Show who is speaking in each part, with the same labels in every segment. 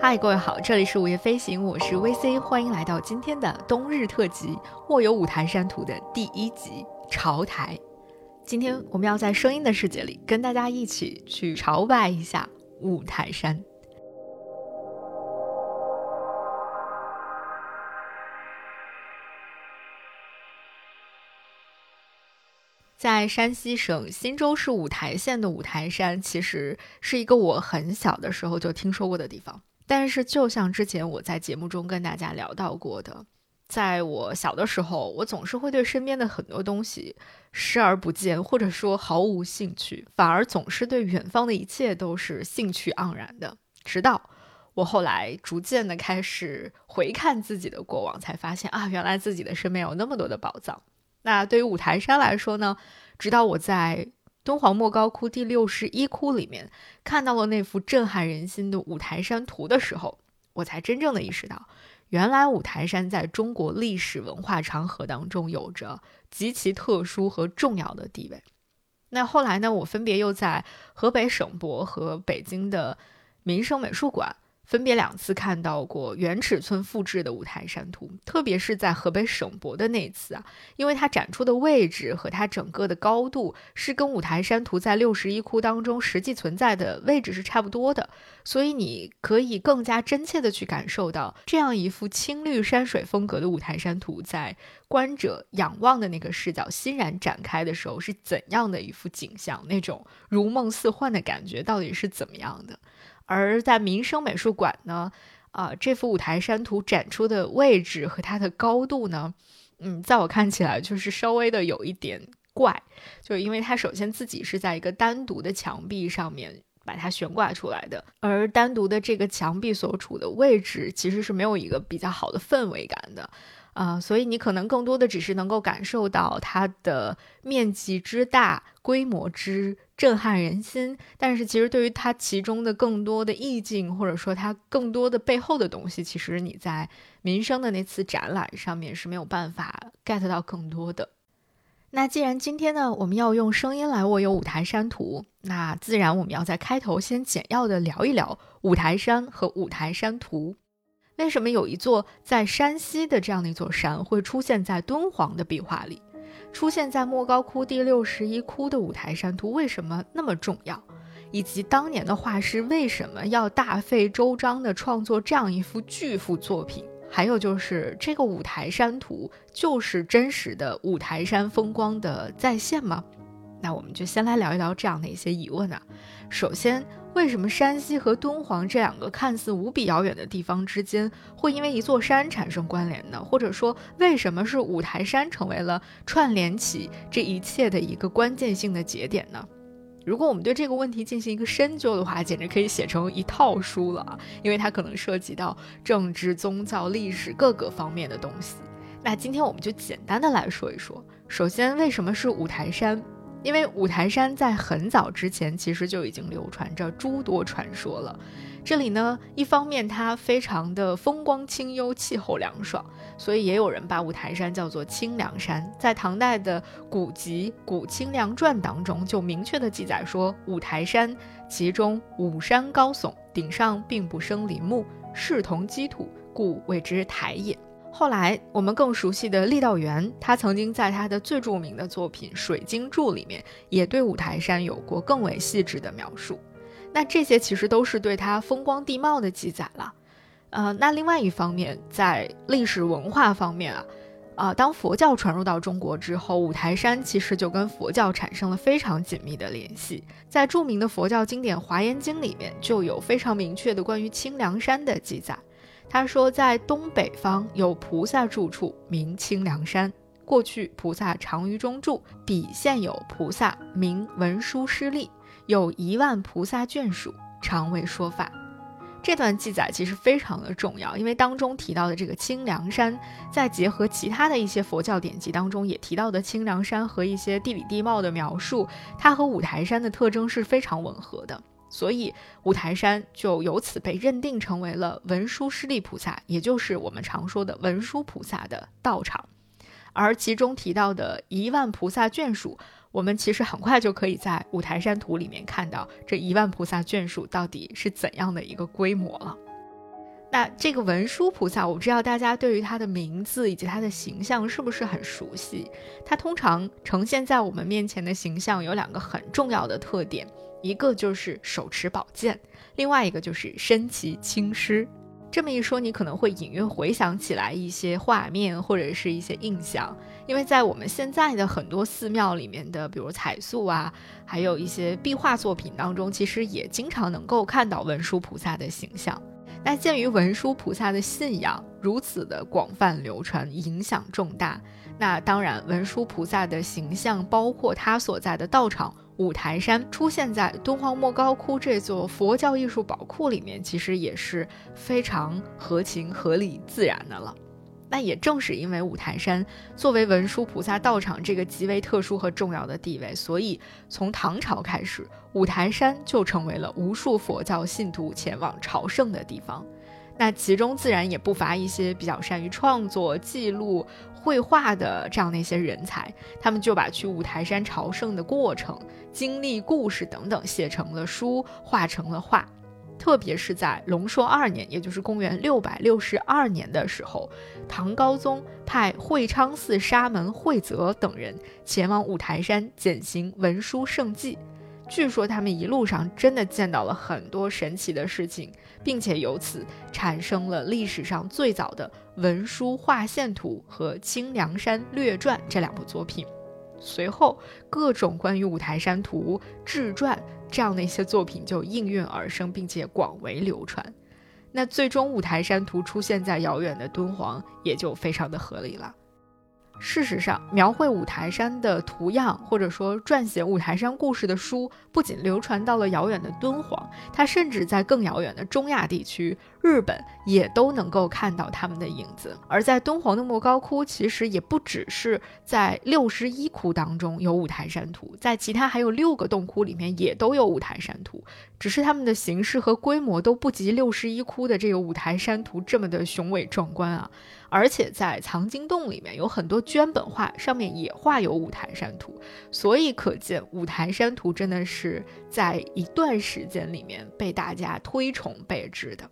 Speaker 1: 嗨，各位好，这里是午夜飞行，我是 VC，欢迎来到今天的冬日特辑《卧游五台山图》的第一集——朝台。今天我们要在声音的世界里跟大家一起去朝拜一下五台山。在山西省忻州市五台县的五台山，其实是一个我很小的时候就听说过的地方。但是，就像之前我在节目中跟大家聊到过的，在我小的时候，我总是会对身边的很多东西视而不见，或者说毫无兴趣，反而总是对远方的一切都是兴趣盎然的。直到我后来逐渐的开始回看自己的过往，才发现啊，原来自己的身边有那么多的宝藏。那对于五台山来说呢？直到我在敦煌莫高窟第六十一窟里面看到了那幅震撼人心的五台山图的时候，我才真正的意识到，原来五台山在中国历史文化长河当中有着极其特殊和重要的地位。那后来呢？我分别又在河北省博和北京的民生美术馆。分别两次看到过原尺寸复制的五台山图，特别是在河北省博的那次啊，因为它展出的位置和它整个的高度是跟五台山图在六十一窟当中实际存在的位置是差不多的，所以你可以更加真切的去感受到这样一幅青绿山水风格的五台山图在观者仰望的那个视角欣然展开的时候是怎样的一幅景象，那种如梦似幻的感觉到底是怎么样的。而在民生美术馆呢，啊，这幅五台山图展出的位置和它的高度呢，嗯，在我看起来就是稍微的有一点怪，就是因为它首先自己是在一个单独的墙壁上面把它悬挂出来的，而单独的这个墙壁所处的位置其实是没有一个比较好的氛围感的。啊，所以你可能更多的只是能够感受到它的面积之大、规模之震撼人心，但是其实对于它其中的更多的意境，或者说它更多的背后的东西，其实你在民生的那次展览上面是没有办法 get 到更多的。那既然今天呢，我们要用声音来握有五台山图，那自然我们要在开头先简要的聊一聊五台山和五台山图。为什么有一座在山西的这样的一座山会出现在敦煌的壁画里，出现在莫高窟第六十一窟的五台山图为什么那么重要？以及当年的画师为什么要大费周章地创作这样一幅巨幅作品？还有就是这个五台山图就是真实的五台山风光的再现吗？那我们就先来聊一聊这样的一些疑问啊。首先。为什么山西和敦煌这两个看似无比遥远的地方之间会因为一座山产生关联呢？或者说，为什么是五台山成为了串联起这一切的一个关键性的节点呢？如果我们对这个问题进行一个深究的话，简直可以写成一套书了啊！因为它可能涉及到政治、宗教、历史各个方面的东西。那今天我们就简单的来说一说，首先为什么是五台山？因为五台山在很早之前其实就已经流传着诸多传说了。这里呢，一方面它非常的风光清幽，气候凉爽，所以也有人把五台山叫做清凉山。在唐代的古籍《古清凉传》当中，就明确的记载说，五台山其中五山高耸，顶上并不生林木，视同基土，故谓之台也。后来，我们更熟悉的郦道元，他曾经在他的最著名的作品《水经注》里面，也对五台山有过更为细致的描述。那这些其实都是对它风光地貌的记载了。呃，那另外一方面，在历史文化方面啊，啊，当佛教传入到中国之后，五台山其实就跟佛教产生了非常紧密的联系。在著名的佛教经典《华严经》里面，就有非常明确的关于清凉山的记载。他说，在东北方有菩萨住处，名清凉山。过去菩萨常于中住，彼现有菩萨名文殊师利，有一万菩萨眷属，常为说法。这段记载其实非常的重要，因为当中提到的这个清凉山，在结合其他的一些佛教典籍当中也提到的清凉山和一些地理地貌的描述，它和五台山的特征是非常吻合的。所以五台山就由此被认定成为了文殊师利菩萨，也就是我们常说的文殊菩萨的道场。而其中提到的一万菩萨眷属，我们其实很快就可以在五台山图里面看到这一万菩萨眷属到底是怎样的一个规模了。那这个文殊菩萨，我不知道大家对于他的名字以及他的形象是不是很熟悉？他通常呈现在我们面前的形象有两个很重要的特点，一个就是手持宝剑，另外一个就是身骑青狮。这么一说，你可能会隐约回想起来一些画面或者是一些印象，因为在我们现在的很多寺庙里面的，比如彩塑啊，还有一些壁画作品当中，其实也经常能够看到文殊菩萨的形象。那鉴于文殊菩萨的信仰如此的广泛流传，影响重大，那当然文殊菩萨的形象，包括他所在的道场五台山，出现在敦煌莫高窟这座佛教艺术宝库里面，其实也是非常合情、合理、自然的了。那也正是因为五台山作为文殊菩萨道场这个极为特殊和重要的地位，所以从唐朝开始，五台山就成为了无数佛教信徒前往朝圣的地方。那其中自然也不乏一些比较善于创作、记录、绘画的这样的一些人才，他们就把去五台山朝圣的过程、经历、故事等等写成了书，画成了画。特别是在龙朔二年，也就是公元六百六十二年的时候，唐高宗派会昌寺沙门慧泽等人前往五台山践行文殊圣迹。据说他们一路上真的见到了很多神奇的事情，并且由此产生了历史上最早的《文殊画线图》和《清凉山略传》这两部作品。随后，各种关于五台山图、志传。这样的一些作品就应运而生，并且广为流传。那最终五台山图出现在遥远的敦煌，也就非常的合理了。事实上，描绘五台山的图样，或者说撰写五台山故事的书，不仅流传到了遥远的敦煌，它甚至在更遥远的中亚地区、日本也都能够看到他们的影子。而在敦煌的莫高窟，其实也不只是在六十一窟当中有五台山图，在其他还有六个洞窟里面也都有五台山图，只是它们的形式和规模都不及六十一窟的这个五台山图这么的雄伟壮观啊。而且在藏经洞里面有很多绢本画，上面也画有五台山图，所以可见五台山图真的是在一段时间里面被大家推崇备至的。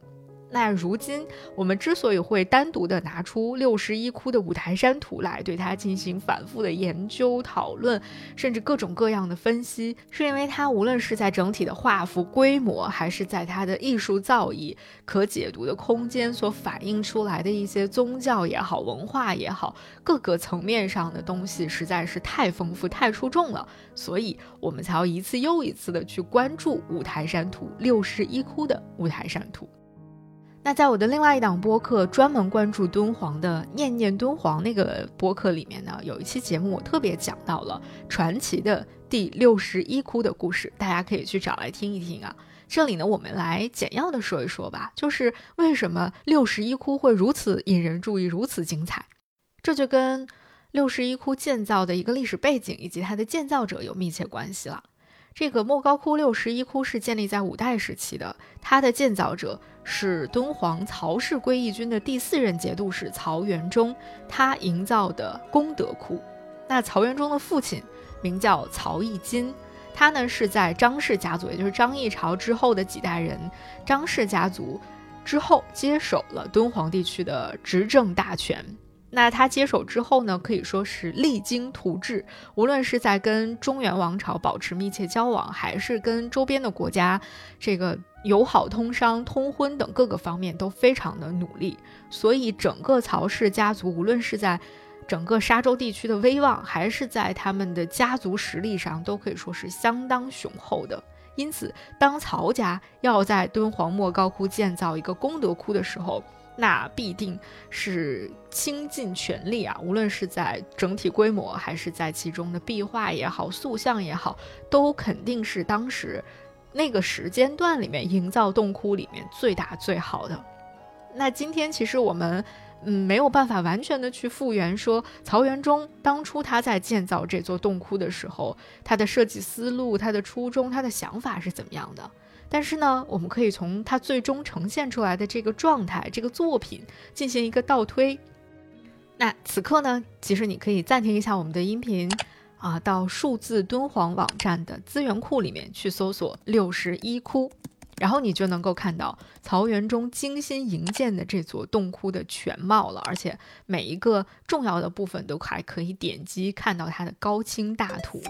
Speaker 1: 那如今我们之所以会单独的拿出六十一窟的五台山图来对它进行反复的研究讨论，甚至各种各样的分析，是因为它无论是在整体的画幅规模，还是在它的艺术造诣、可解读的空间所反映出来的一些宗教也好、文化也好，各个层面上的东西实在是太丰富、太出众了，所以我们才要一次又一次的去关注五台山图六十一窟的五台山图。那在我的另外一档播客，专门关注敦煌的《念念敦煌》那个播客里面呢，有一期节目我特别讲到了传奇的第六十一窟的故事，大家可以去找来听一听啊。这里呢，我们来简要的说一说吧，就是为什么六十一窟会如此引人注意，如此精彩，这就跟六十一窟建造的一个历史背景以及它的建造者有密切关系了。这个莫高窟六十一窟是建立在五代时期的，它的建造者是敦煌曹氏归义军的第四任节度使曹元忠，他营造的功德窟。那曹元忠的父亲名叫曹义金，他呢是在张氏家族，也就是张议潮之后的几代人，张氏家族之后接手了敦煌地区的执政大权。那他接手之后呢，可以说是励精图治，无论是在跟中原王朝保持密切交往，还是跟周边的国家这个友好通商、通婚等各个方面都非常的努力。所以整个曹氏家族，无论是在整个沙州地区的威望，还是在他们的家族实力上，都可以说是相当雄厚的。因此，当曹家要在敦煌莫高窟建造一个功德窟的时候，那必定是倾尽全力啊！无论是在整体规模，还是在其中的壁画也好、塑像也好，都肯定是当时那个时间段里面营造洞窟里面最大最好的。那今天其实我们嗯没有办法完全的去复原，说曹元忠当初他在建造这座洞窟的时候，他的设计思路、他的初衷、他的想法是怎么样的。但是呢，我们可以从它最终呈现出来的这个状态、这个作品进行一个倒推。那此刻呢，其实你可以暂停一下我们的音频，啊，到数字敦煌网站的资源库里面去搜索“六十一窟”，然后你就能够看到曹元中精心营建的这座洞窟的全貌了，而且每一个重要的部分都还可以点击看到它的高清大图。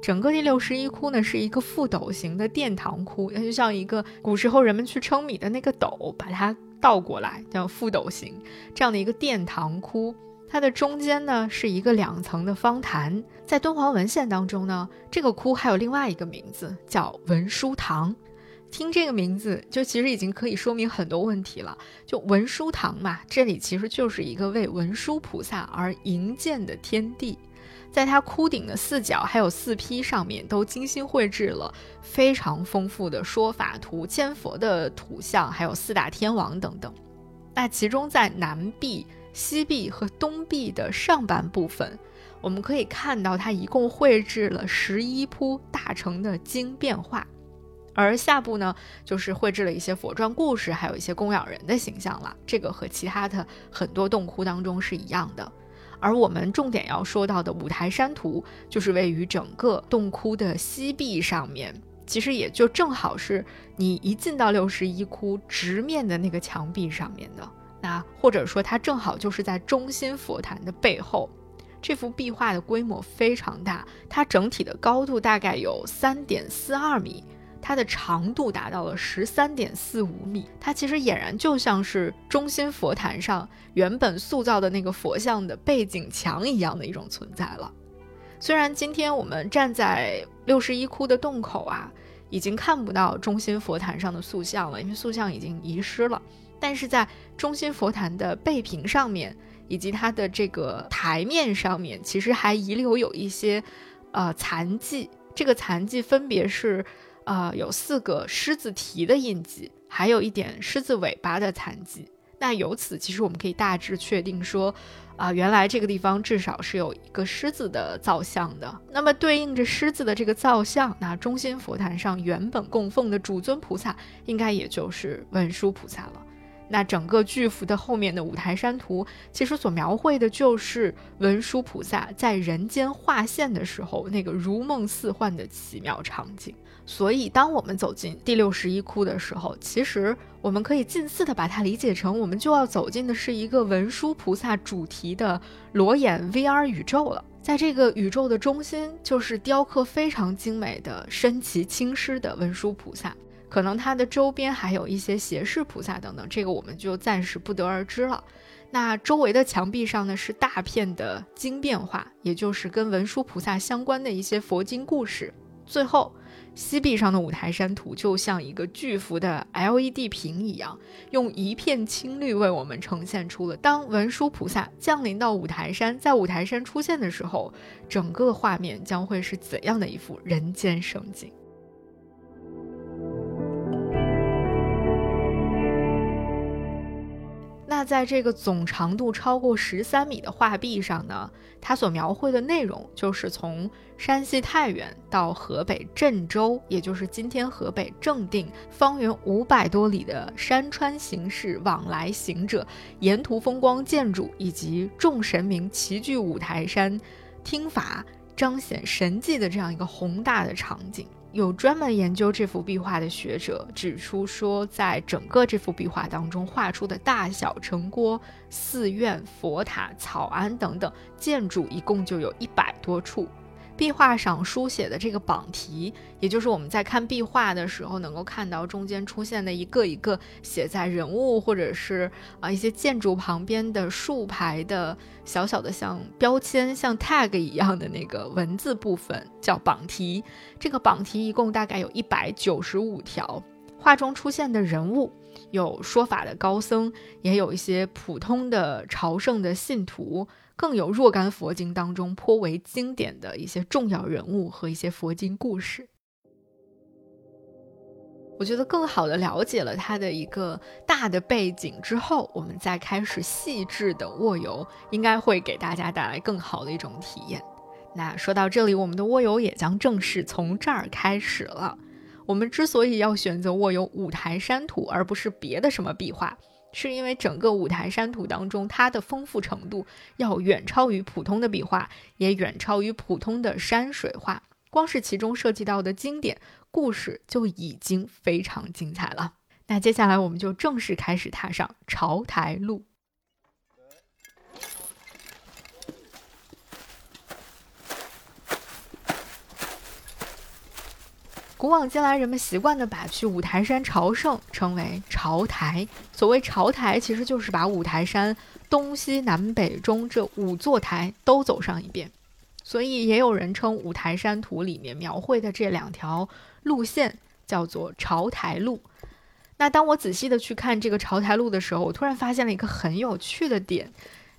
Speaker 1: 整个第六十一窟呢是一个覆斗形的殿堂窟，它就像一个古时候人们去称米的那个斗，把它倒过来叫覆斗形这样的一个殿堂窟。它的中间呢是一个两层的方坛，在敦煌文献当中呢，这个窟还有另外一个名字叫文殊堂。听这个名字就其实已经可以说明很多问题了。就文殊堂嘛，这里其实就是一个为文殊菩萨而营建的天地。在它窟顶的四角还有四批上面，都精心绘制了非常丰富的说法图、千佛的图像，还有四大天王等等。那其中在南壁、西壁和东壁的上半部分，我们可以看到它一共绘制了十一铺大成的经变化，而下部呢，就是绘制了一些佛传故事，还有一些供养人的形象了。这个和其他的很多洞窟当中是一样的。而我们重点要说到的五台山图，就是位于整个洞窟的西壁上面，其实也就正好是你一进到六十一窟直面的那个墙壁上面的。那或者说，它正好就是在中心佛坛的背后。这幅壁画的规模非常大，它整体的高度大概有三点四二米。它的长度达到了十三点四五米，它其实俨然就像是中心佛坛上原本塑造的那个佛像的背景墙一样的一种存在了。虽然今天我们站在六十一窟的洞口啊，已经看不到中心佛坛上的塑像了，因为塑像已经遗失了，但是在中心佛坛的背屏上面以及它的这个台面上面，其实还遗留有一些呃残迹，这个残迹分别是。啊，有四个狮子蹄的印记，还有一点狮子尾巴的残迹。那由此，其实我们可以大致确定说，啊，原来这个地方至少是有一个狮子的造像的。那么，对应着狮子的这个造像，那中心佛坛上原本供奉的主尊菩萨，应该也就是文殊菩萨了。那整个巨幅的后面的五台山图，其实所描绘的就是文殊菩萨在人间化现的时候那个如梦似幻的奇妙场景。所以，当我们走进第六十一窟的时候，其实我们可以近似的把它理解成，我们就要走进的是一个文殊菩萨主题的裸眼 VR 宇宙了。在这个宇宙的中心，就是雕刻非常精美的身骑青狮的文殊菩萨，可能它的周边还有一些胁侍菩萨等等，这个我们就暂时不得而知了。那周围的墙壁上呢，是大片的经变画，也就是跟文殊菩萨相关的一些佛经故事。最后。西壁上的五台山图就像一个巨幅的 LED 屏一样，用一片青绿为我们呈现出了当文殊菩萨降临到五台山，在五台山出现的时候，整个画面将会是怎样的一幅人间盛景。那在这个总长度超过十三米的画壁上呢，它所描绘的内容就是从山西太原到河北郑州，也就是今天河北正定，方圆五百多里的山川形势往来行者，沿途风光建筑以及众神明齐聚五台山，听法彰显神迹的这样一个宏大的场景。有专门研究这幅壁画的学者指出说，在整个这幅壁画当中画出的大小城郭、寺院、佛塔、草庵等等建筑，一共就有一百多处。壁画上书写的这个榜题，也就是我们在看壁画的时候能够看到中间出现的一个一个写在人物或者是啊一些建筑旁边的竖排的小小的像标签、像 tag 一样的那个文字部分，叫榜题。这个榜题一共大概有一百九十五条。画中出现的人物有说法的高僧，也有一些普通的朝圣的信徒。更有若干佛经当中颇为经典的一些重要人物和一些佛经故事，我觉得更好的了解了它的一个大的背景之后，我们再开始细致的卧游，应该会给大家带来更好的一种体验。那说到这里，我们的卧游也将正式从这儿开始了。我们之所以要选择握有五台山图，而不是别的什么壁画。是因为整个五台山图当中，它的丰富程度要远超于普通的壁画，也远超于普通的山水画。光是其中涉及到的经典故事就已经非常精彩了。那接下来我们就正式开始踏上朝台路。古往今来，人们习惯的把去五台山朝圣称为朝台。所谓朝台，其实就是把五台山东西南北中这五座台都走上一遍。所以也有人称五台山图里面描绘的这两条路线叫做朝台路。那当我仔细的去看这个朝台路的时候，我突然发现了一个很有趣的点，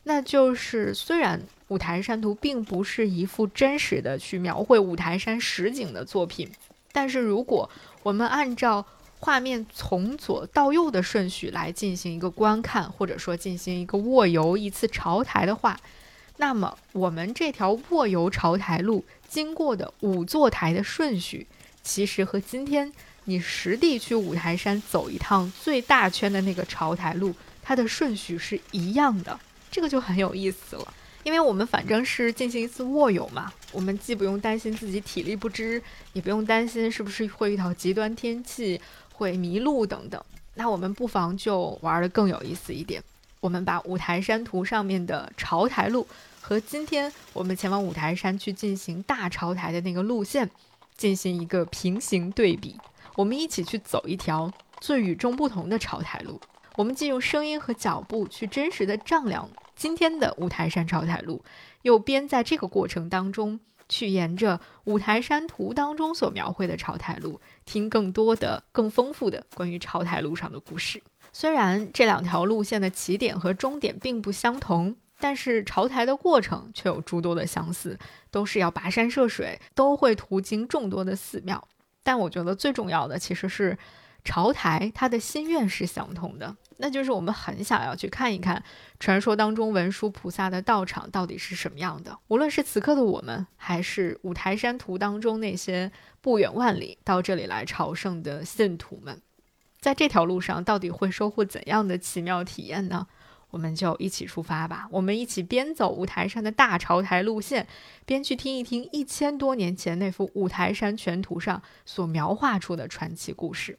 Speaker 1: 那就是虽然五台山图并不是一幅真实的去描绘五台山实景的作品。但是，如果我们按照画面从左到右的顺序来进行一个观看，或者说进行一个卧游一次朝台的话，那么我们这条卧游朝台路经过的五座台的顺序，其实和今天你实地去五台山走一趟最大圈的那个朝台路，它的顺序是一样的。这个就很有意思了。因为我们反正是进行一次卧游嘛，我们既不用担心自己体力不支，也不用担心是不是会遇到极端天气、会迷路等等。那我们不妨就玩的更有意思一点，我们把五台山图上面的朝台路和今天我们前往五台山去进行大朝台的那个路线进行一个平行对比，我们一起去走一条最与众不同的朝台路。我们既用声音和脚步去真实的丈量。今天的五台山朝台路，又边在这个过程当中去沿着五台山图当中所描绘的朝台路，听更多的、更丰富的关于朝台路上的故事。虽然这两条路线的起点和终点并不相同，但是朝台的过程却有诸多的相似，都是要跋山涉水，都会途经众多的寺庙。但我觉得最重要的其实是朝台，他的心愿是相同的。那就是我们很想要去看一看传说当中文殊菩萨的道场到底是什么样的。无论是此刻的我们，还是五台山图当中那些不远万里到这里来朝圣的信徒们，在这条路上到底会收获怎样的奇妙体验呢？我们就一起出发吧。我们一起边走五台山的大朝台路线，边去听一听一千多年前那幅五台山全图上所描画出的传奇故事。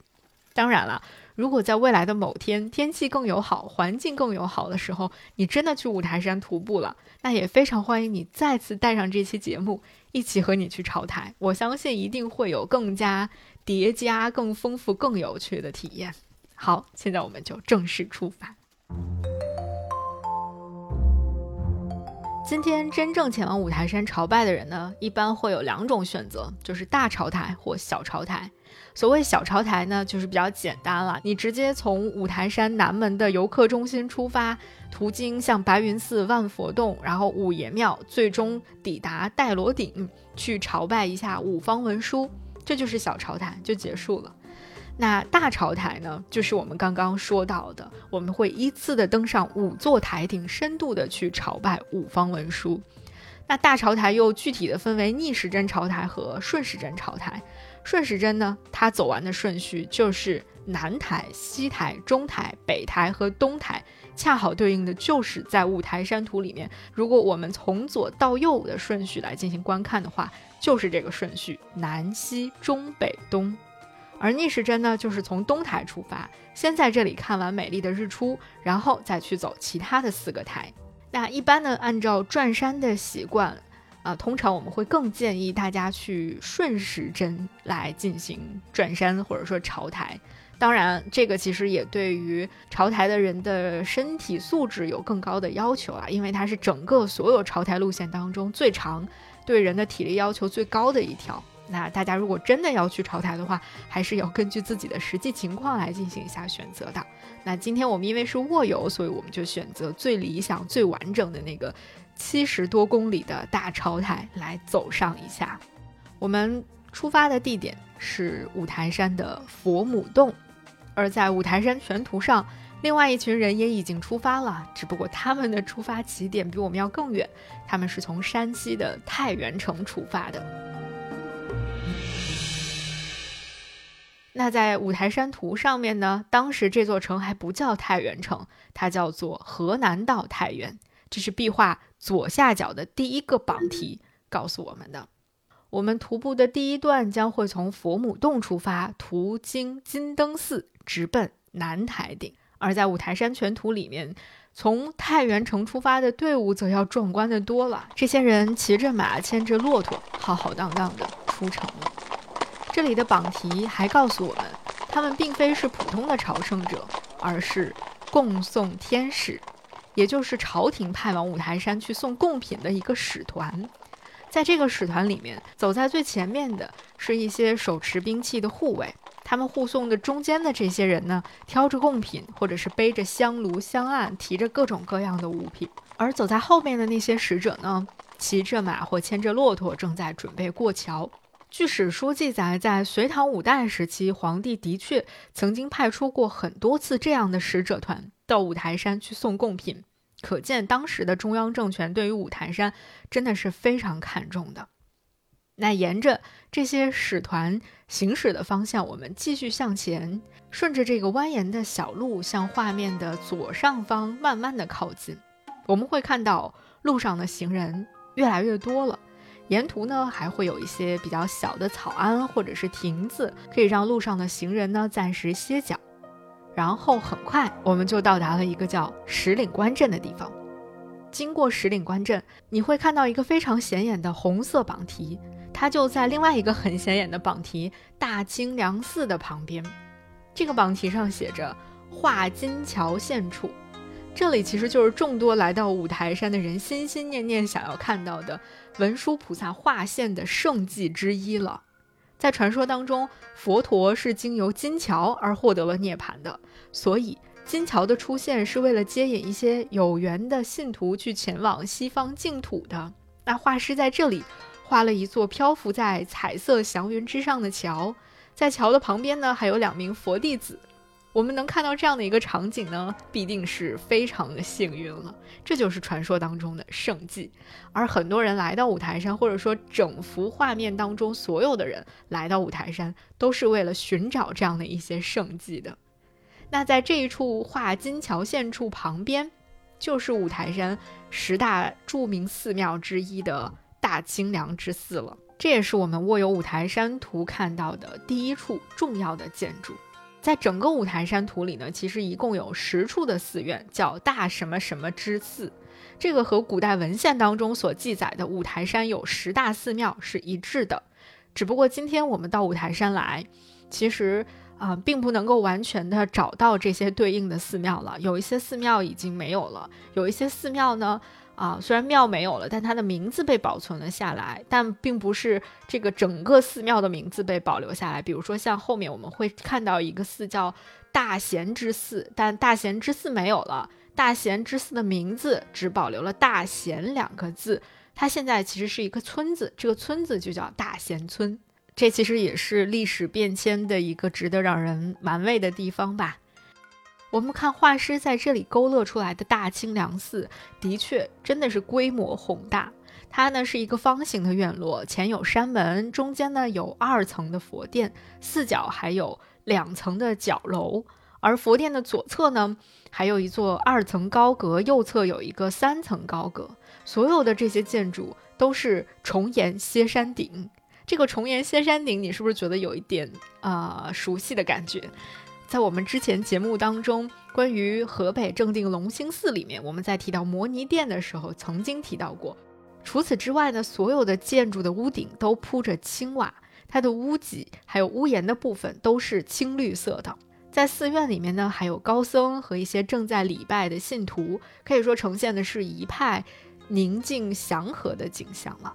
Speaker 1: 当然了。如果在未来的某天天气更友好、环境更友好的时候，你真的去五台山徒步了，那也非常欢迎你再次带上这期节目，一起和你去朝台。我相信一定会有更加叠加、更丰富、更有趣的体验。好，现在我们就正式出发。今天真正前往五台山朝拜的人呢，一般会有两种选择，就是大朝台或小朝台。所谓小朝台呢，就是比较简单了，你直接从五台山南门的游客中心出发，途经像白云寺、万佛洞，然后五爷庙，最终抵达戴罗顶，去朝拜一下五方文书，这就是小朝台就结束了。那大朝台呢，就是我们刚刚说到的，我们会依次的登上五座台顶，深度的去朝拜五方文书。那大朝台又具体的分为逆时针朝台和顺时针朝台。顺时针呢，它走完的顺序就是南台、西台、中台、北台和东台，恰好对应的就是在五台山图里面。如果我们从左到右的顺序来进行观看的话，就是这个顺序：南、西、中、北、东。而逆时针呢，就是从东台出发，先在这里看完美丽的日出，然后再去走其他的四个台。那一般呢，按照转山的习惯。啊，通常我们会更建议大家去顺时针来进行转山或者说朝台。当然，这个其实也对于朝台的人的身体素质有更高的要求啊，因为它是整个所有朝台路线当中最长、对人的体力要求最高的一条。那大家如果真的要去朝台的话，还是要根据自己的实际情况来进行一下选择的。那今天我们因为是卧游，所以我们就选择最理想、最完整的那个。七十多公里的大朝台来走上一下，我们出发的地点是五台山的佛母洞，而在五台山全图上，另外一群人也已经出发了，只不过他们的出发起点比我们要更远，他们是从山西的太原城出发的。那在五台山图上面呢，当时这座城还不叫太原城，它叫做河南道太原，这是壁画。左下角的第一个榜题告诉我们的，我们徒步的第一段将会从佛母洞出发，途经金灯寺，直奔南台顶。而在五台山全图里面，从太原城出发的队伍则要壮观的多了。这些人骑着马，牵着骆驼，浩浩荡荡的出城了。这里的榜题还告诉我们，他们并非是普通的朝圣者，而是供送天使，也就是朝廷派往五台山去送贡品的一个使团。在这个使团里面，走在最前面的是一些手持兵器的护卫，他们护送的中间的这些人呢，挑着贡品，或者是背着香炉、香案，提着各种各样的物品；而走在后面的那些使者呢，骑着马或牵着骆驼，正在准备过桥。据史书记载，在隋唐五代时期，皇帝的确曾经派出过很多次这样的使者团到五台山去送贡品。可见当时的中央政权对于五台山真的是非常看重的。那沿着这些使团行驶的方向，我们继续向前，顺着这个蜿蜒的小路向画面的左上方慢慢的靠近。我们会看到路上的行人越来越多了，沿途呢还会有一些比较小的草庵或者是亭子，可以让路上的行人呢暂时歇脚。然后很快，我们就到达了一个叫石岭关镇的地方。经过石岭关镇，你会看到一个非常显眼的红色榜题，它就在另外一个很显眼的榜题“大清凉寺”的旁边。这个榜题上写着“画金桥县处”，这里其实就是众多来到五台山的人心心念念想要看到的文殊菩萨画现的圣迹之一了。在传说当中，佛陀是经由金桥而获得了涅槃的，所以金桥的出现是为了接引一些有缘的信徒去前往西方净土的。那画师在这里画了一座漂浮在彩色祥云之上的桥，在桥的旁边呢，还有两名佛弟子。我们能看到这样的一个场景呢，必定是非常的幸运了。这就是传说当中的圣迹，而很多人来到五台山，或者说整幅画面当中所有的人来到五台山，都是为了寻找这样的一些圣迹的。那在这一处画金桥线处旁边，就是五台山十大著名寺庙之一的大清凉之寺了。这也是我们握有五台山图看到的第一处重要的建筑。在整个五台山图里呢，其实一共有十处的寺院，叫大什么什么之寺。这个和古代文献当中所记载的五台山有十大寺庙是一致的。只不过今天我们到五台山来，其实啊，并不能够完全的找到这些对应的寺庙了。有一些寺庙已经没有了，有一些寺庙呢。啊，虽然庙没有了，但它的名字被保存了下来，但并不是这个整个寺庙的名字被保留下来。比如说，像后面我们会看到一个寺叫大贤之寺，但大贤之寺没有了，大贤之寺的名字只保留了“大贤”两个字。它现在其实是一个村子，这个村子就叫大贤村。这其实也是历史变迁的一个值得让人玩味的地方吧。我们看画师在这里勾勒出来的大清凉寺，的确真的是规模宏大。它呢是一个方形的院落，前有山门，中间呢有二层的佛殿，四角还有两层的角楼。而佛殿的左侧呢，还有一座二层高阁，右侧有一个三层高阁。所有的这些建筑都是重檐歇山顶。这个重檐歇山顶，你是不是觉得有一点啊熟悉的感觉？在我们之前节目当中，关于河北正定隆兴寺里面，我们在提到摩尼殿的时候，曾经提到过。除此之外呢，所有的建筑的屋顶都铺着青瓦，它的屋脊还有屋檐的部分都是青绿色的。在寺院里面呢，还有高僧和一些正在礼拜的信徒，可以说呈现的是一派宁静祥和的景象了。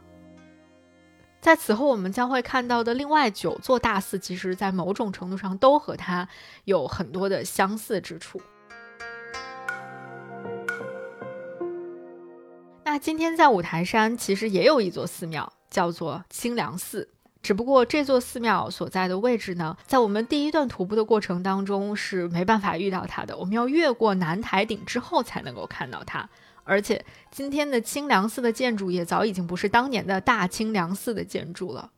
Speaker 1: 在此后，我们将会看到的另外九座大寺，其实，在某种程度上都和它有很多的相似之处。那今天在五台山，其实也有一座寺庙，叫做清凉寺。只不过这座寺庙所在的位置呢，在我们第一段徒步的过程当中是没办法遇到它的，我们要越过南台顶之后才能够看到它。而且今天的清凉寺的建筑也早已经不是当年的大清凉寺的建筑了。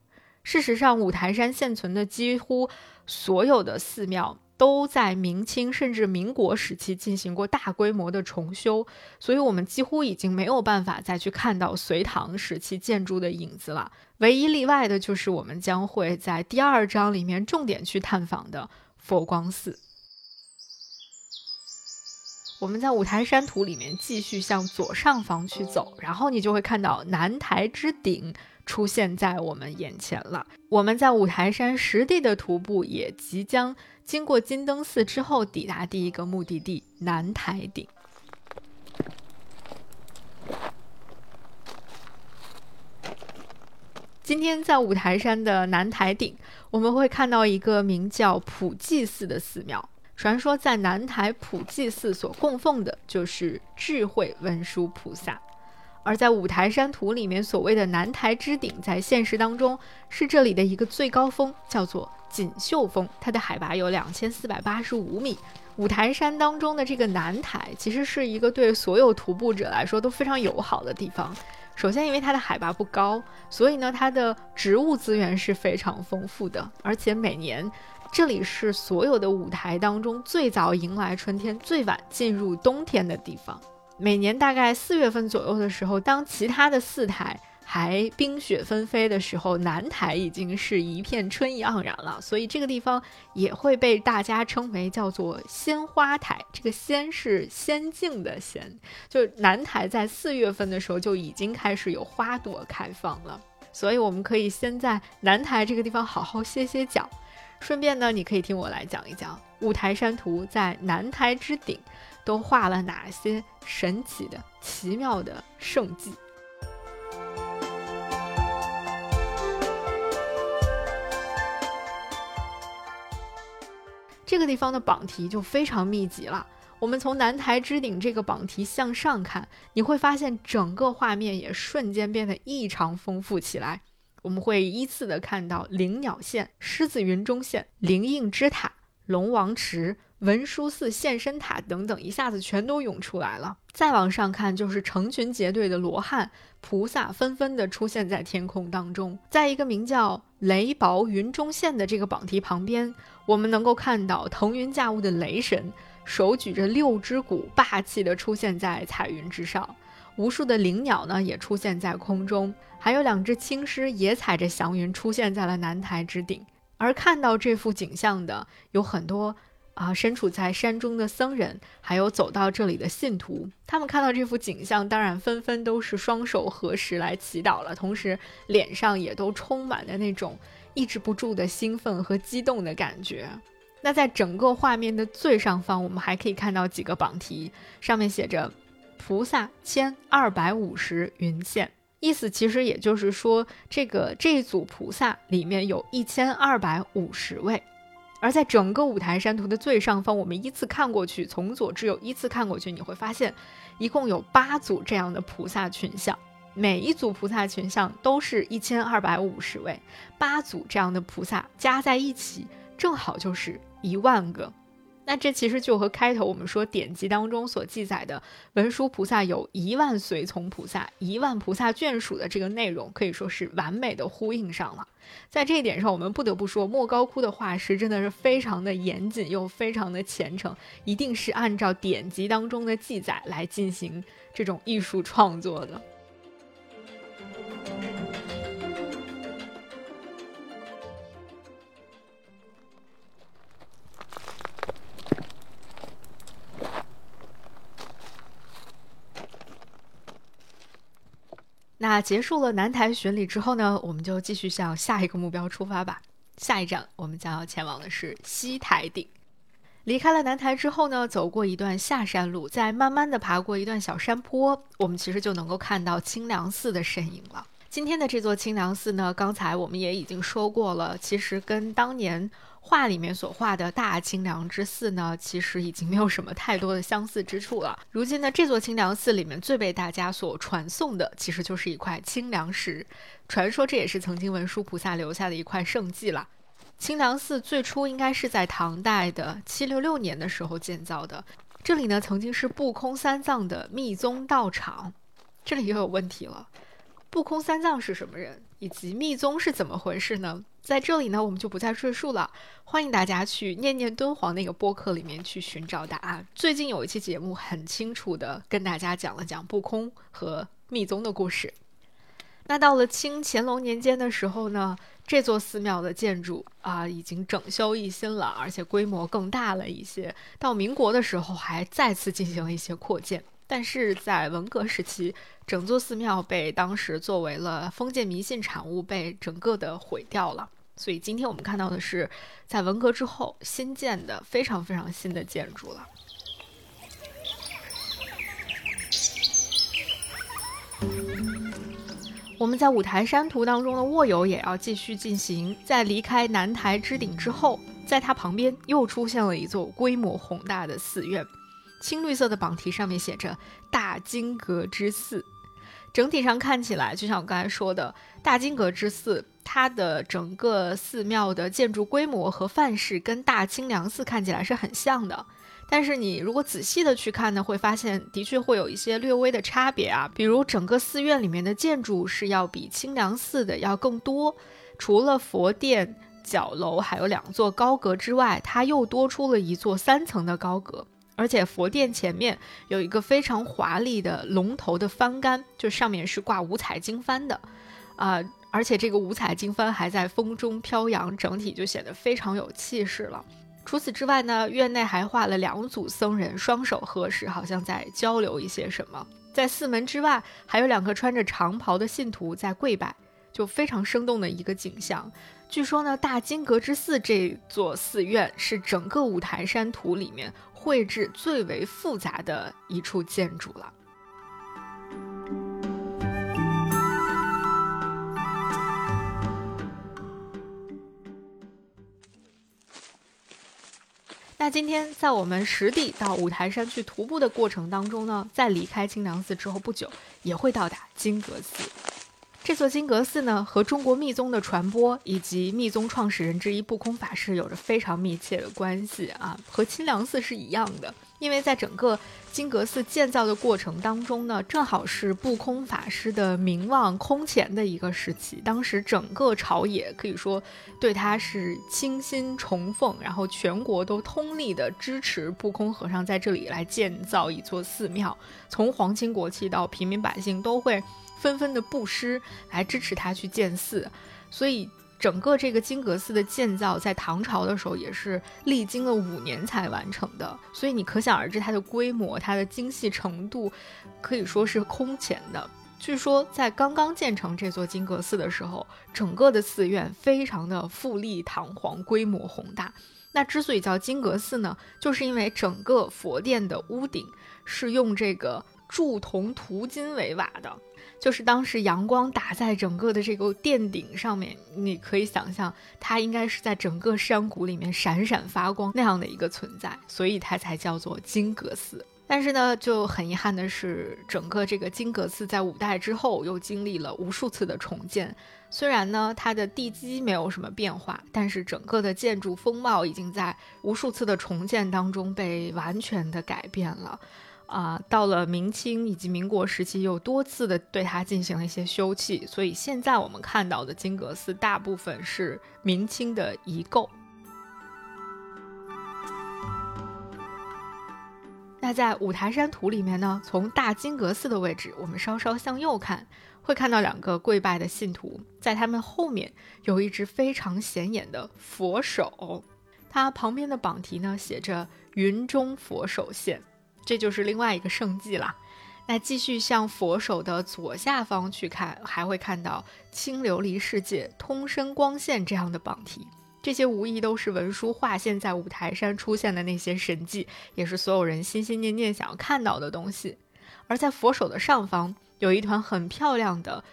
Speaker 1: 事实上，五台山现存的几乎所有的寺庙都在明清甚至民国时期进行过大规模的重修，所以我们几乎已经没有办法再去看到隋唐时期建筑的影子了。唯一例外的就是我们将会在第二章里面重点去探访的佛光寺。我们在五台山图里面继续向左上方去走，然后你就会看到南台之顶出现在我们眼前了。我们在五台山实地的徒步也即将经过金灯寺之后，抵达第一个目的地南台顶。今天在五台山的南台顶，我们会看到一个名叫普济寺的寺庙。传说在南台普济寺所供奉的就是智慧文殊菩萨，而在五台山图里面所谓的南台之顶，在现实当中是这里的一个最高峰，叫做锦绣峰，它的海拔有两千四百八十五米。五台山当中的这个南台，其实是一个对所有徒步者来说都非常友好的地方。首先，因为它的海拔不高，所以呢，它的植物资源是非常丰富的，而且每年。这里是所有的舞台当中最早迎来春天、最晚进入冬天的地方。每年大概四月份左右的时候，当其他的四台还冰雪纷飞的时候，南台已经是一片春意盎然了。所以这个地方也会被大家称为叫做鲜花台。这个“仙”是仙境的“仙”，就是南台在四月份的时候就已经开始有花朵开放了。所以我们可以先在南台这个地方好好歇歇脚。顺便呢，你可以听我来讲一讲五台山图在南台之顶都画了哪些神奇的、奇妙的圣迹。这个地方的榜题就非常密集了。我们从南台之顶这个榜题向上看，你会发现整个画面也瞬间变得异常丰富起来。我们会依次的看到灵鸟线、狮子云中线、灵应之塔、龙王池、文殊寺现身塔等等，一下子全都涌出来了。再往上看，就是成群结队的罗汉菩萨纷纷的出现在天空当中。在一个名叫雷雹云中线的这个榜题旁边，我们能够看到腾云驾雾的雷神手举着六只鼓，霸气的出现在彩云之上。无数的灵鸟呢，也出现在空中。还有两只青狮也踩着祥云出现在了南台之顶，而看到这幅景象的有很多啊，身处在山中的僧人，还有走到这里的信徒。他们看到这幅景象，当然纷纷都是双手合十来祈祷了，同时脸上也都充满了那种抑制不住的兴奋和激动的感觉。那在整个画面的最上方，我们还可以看到几个榜题，上面写着“菩萨千二百五十云现”。意思其实也就是说，这个这一组菩萨里面有一千二百五十位，而在整个五台山图的最上方，我们依次看过去，从左至右依次看过去，你会发现，一共有八组这样的菩萨群像，每一组菩萨群像都是一千二百五十位，八组这样的菩萨加在一起，正好就是一万个。那这其实就和开头我们说典籍当中所记载的文殊菩萨有一万随从菩萨、一万菩萨眷属的这个内容，可以说是完美的呼应上了。在这一点上，我们不得不说莫高窟的画师真的是非常的严谨又非常的虔诚，一定是按照典籍当中的记载来进行这种艺术创作的。那结束了南台巡礼之后呢，我们就继续向下一个目标出发吧。下一站我们将要前往的是西台顶。离开了南台之后呢，走过一段下山路，再慢慢的爬过一段小山坡，我们其实就能够看到清凉寺的身影了。今天的这座清凉寺呢，刚才我们也已经说过了，其实跟当年。画里面所画的大清凉之寺呢，其实已经没有什么太多的相似之处了。如今呢，这座清凉寺里面最被大家所传颂的，其实就是一块清凉石。传说这也是曾经文殊菩萨留下的一块圣迹了。清凉寺最初应该是在唐代的七六六年的时候建造的。这里呢，曾经是不空三藏的密宗道场。这里又有问题了，不空三藏是什么人？以及密宗是怎么回事呢？在这里呢，我们就不再赘述了。欢迎大家去念念敦煌那个播客里面去寻找答案。最近有一期节目很清楚的跟大家讲了讲不空和密宗的故事。那到了清乾隆年间的时候呢，这座寺庙的建筑啊已经整修一新了，而且规模更大了一些。到民国的时候还再次进行了一些扩建，但是在文革时期，整座寺庙被当时作为了封建迷信产物被整个的毁掉了。所以今天我们看到的是在文革之后新建的非常非常新的建筑了。我们在五台山图当中的卧游也要继续进行。在离开南台之顶之后，在它旁边又出现了一座规模宏大的寺院，青绿色的榜题上面写着“大金阁之寺”。整体上看起来，就像我刚才说的，大金阁之寺，它的整个寺庙的建筑规模和范式跟大清凉寺看起来是很像的。但是你如果仔细的去看呢，会发现的确会有一些略微的差别啊。比如整个寺院里面的建筑是要比清凉寺的要更多，除了佛殿、角楼还有两座高阁之外，它又多出了一座三层的高阁。而且佛殿前面有一个非常华丽的龙头的幡杆，就上面是挂五彩经幡的，啊，而且这个五彩经幡还在风中飘扬，整体就显得非常有气势了。除此之外呢，院内还画了两组僧人，双手合十，好像在交流一些什么。在寺门之外，还有两个穿着长袍的信徒在跪拜，就非常生动的一个景象。据说呢，大金阁之寺这座寺院是整个五台山图里面绘制最为复杂的一处建筑了。那今天在我们实地到五台山去徒步的过程当中呢，在离开清凉寺之后不久，也会到达金阁寺。这座金阁寺呢，和中国密宗的传播以及密宗创始人之一不空法师有着非常密切的关系啊，和清凉寺是一样的。因为在整个金阁寺建造的过程当中呢，正好是不空法师的名望空前的一个时期。当时整个朝野可以说对他是倾心崇奉，然后全国都通力的支持不空和尚在这里来建造一座寺庙。从皇亲国戚到平民百姓都会纷纷的布施来支持他去建寺，所以。整个这个金阁寺的建造，在唐朝的时候也是历经了五年才完成的，所以你可想而知它的规模、它的精细程度，可以说是空前的。据说在刚刚建成这座金阁寺的时候，整个的寺院非常的富丽堂皇、规模宏大。那之所以叫金阁寺呢，就是因为整个佛殿的屋顶是用这个铸铜涂金为瓦的。就是当时阳光打在整个的这个殿顶上面，你可以想象它应该是在整个山谷里面闪闪发光那样的一个存在，所以它才叫做金阁寺。但是呢，就很遗憾的是，整个这个金阁寺在五代之后又经历了无数次的重建。虽然呢，它的地基没有什么变化，但是整个的建筑风貌已经在无数次的重建当中被完全的改变了。啊，到了明清以及民国时期，又多次的对它进行了一些修葺，所以现在我们看到的金阁寺大部分是明清的遗构。那在五台山图里面呢，从大金阁寺的位置，我们稍稍向右看，会看到两个跪拜的信徒，在他们后面有一只非常显眼的佛手，它旁边的榜题呢写着“云中佛手现”。这就是另外一个圣迹了。那继续向佛手的左下方去看，还会看到“清琉璃世界，通身光线”这样的榜题。这些无疑都是文殊化现在五台山出现的那些神迹，也是所有人心心念念想要看到的东西。而在佛手的上方，有一团很漂亮的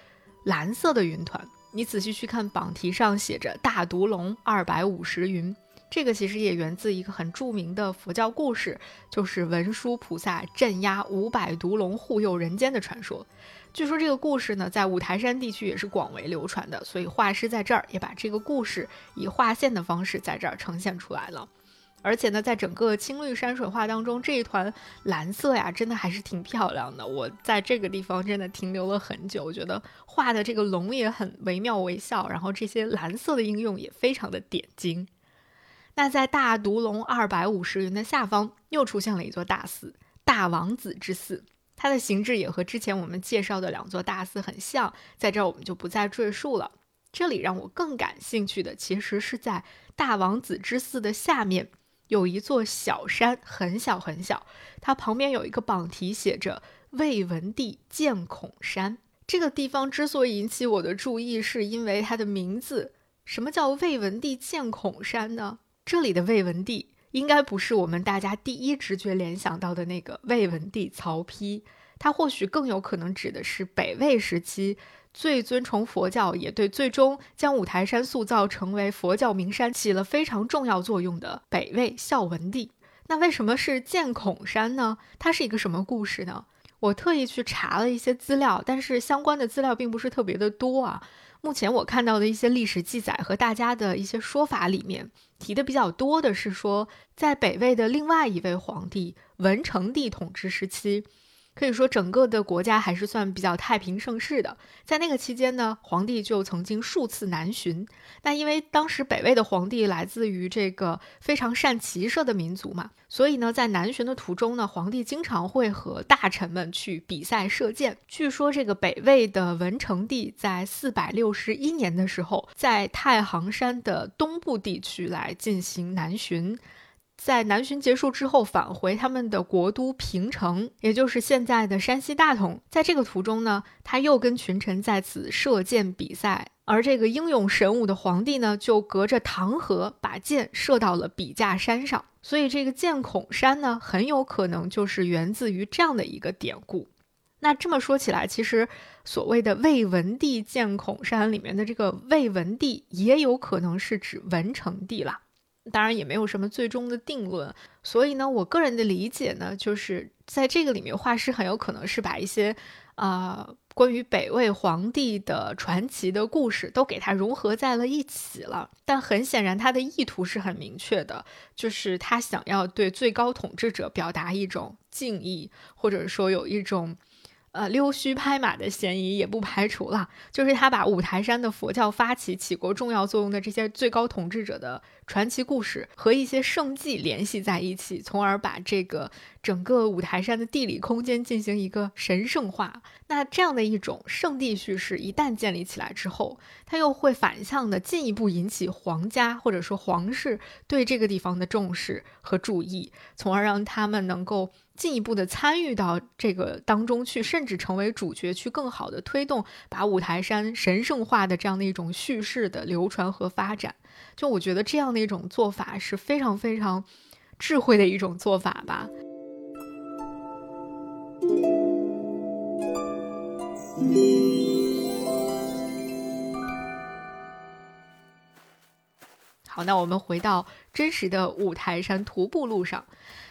Speaker 1: 蓝色的云团。你仔细去看榜题上写着“大毒龙二百五十云”。这个其实也源自一个很著名的佛教故事，就是文殊菩萨镇压五百毒龙护佑人间的传说。据说这个故事呢，在五台山地区也是广为流传的，所以画师在这儿也把这个故事以画线的方式在这儿呈现出来了。而且呢，在整个青绿山水画当中，这一团蓝色呀，真的还是挺漂亮的。我在这个地方真的停留了很久，我觉得画的这个龙也很惟妙惟肖，然后这些蓝色的应用也非常的点睛。那在大独龙二百五十云的下方，又出现了一座大寺——大王子之寺。它的形制也和之前我们介绍的两座大寺很像，在这儿我们就不再赘述了。这里让我更感兴趣的，其实是在大王子之寺的下面有一座小山，很小很小，它旁边有一个榜题，写着“魏文帝建孔山”。这个地方之所以引起我的注意，是因为它的名字。什么叫魏文帝建孔山呢？这里的魏文帝应该不是我们大家第一直觉联想到的那个魏文帝曹丕，他或许更有可能指的是北魏时期最尊崇佛教，也对最终将五台山塑造成为佛教名山起了非常重要作用的北魏孝文帝。那为什么是建孔山呢？它是一个什么故事呢？我特意去查了一些资料，但是相关的资料并不是特别的多啊。目前我看到的一些历史记载和大家的一些说法里面，提的比较多的是说，在北魏的另外一位皇帝文成帝统治时期。可以说，整个的国家还是算比较太平盛世的。在那个期间呢，皇帝就曾经数次南巡。那因为当时北魏的皇帝来自于这个非常善骑射的民族嘛，所以呢，在南巡的途中呢，皇帝经常会和大臣们去比赛射箭。据说，这个北魏的文成帝在四百六十一年的时候，在太行山的东部地区来进行南巡。在南巡结束之后，返回他们的国都平城，也就是现在的山西大同。在这个途中呢，他又跟群臣在此射箭比赛，而这个英勇神武的皇帝呢，就隔着唐河把箭射到了笔架山上。所以，这个箭孔山呢，很有可能就是源自于这样的一个典故。那这么说起来，其实所谓的魏文帝建孔山里面的这个魏文帝，也有可能是指文成帝了。当然也没有什么最终的定论，所以呢，我个人的理解呢，就是在这个里面，画师很有可能是把一些，啊，关于北魏皇帝的传奇的故事都给它融合在了一起了。但很显然，他的意图是很明确的，就是他想要对最高统治者表达一种敬意，或者说有一种。呃，溜须拍马的嫌疑也不排除了。就是他把五台山的佛教发起起过重要作用的这些最高统治者的传奇故事和一些圣迹联系在一起，从而把这个整个五台山的地理空间进行一个神圣化。那这样的一种圣地叙事一旦建立起来之后，它又会反向的进一步引起皇家或者说皇室对这个地方的重视和注意，从而让他们能够。进一步的参与到这个当中去，甚至成为主角，去更好的推动把五台山神圣化的这样的一种叙事的流传和发展。就我觉得这样的一种做法是非常非常智慧的一种做法吧。好，那我们回到真实的五台山徒步路上。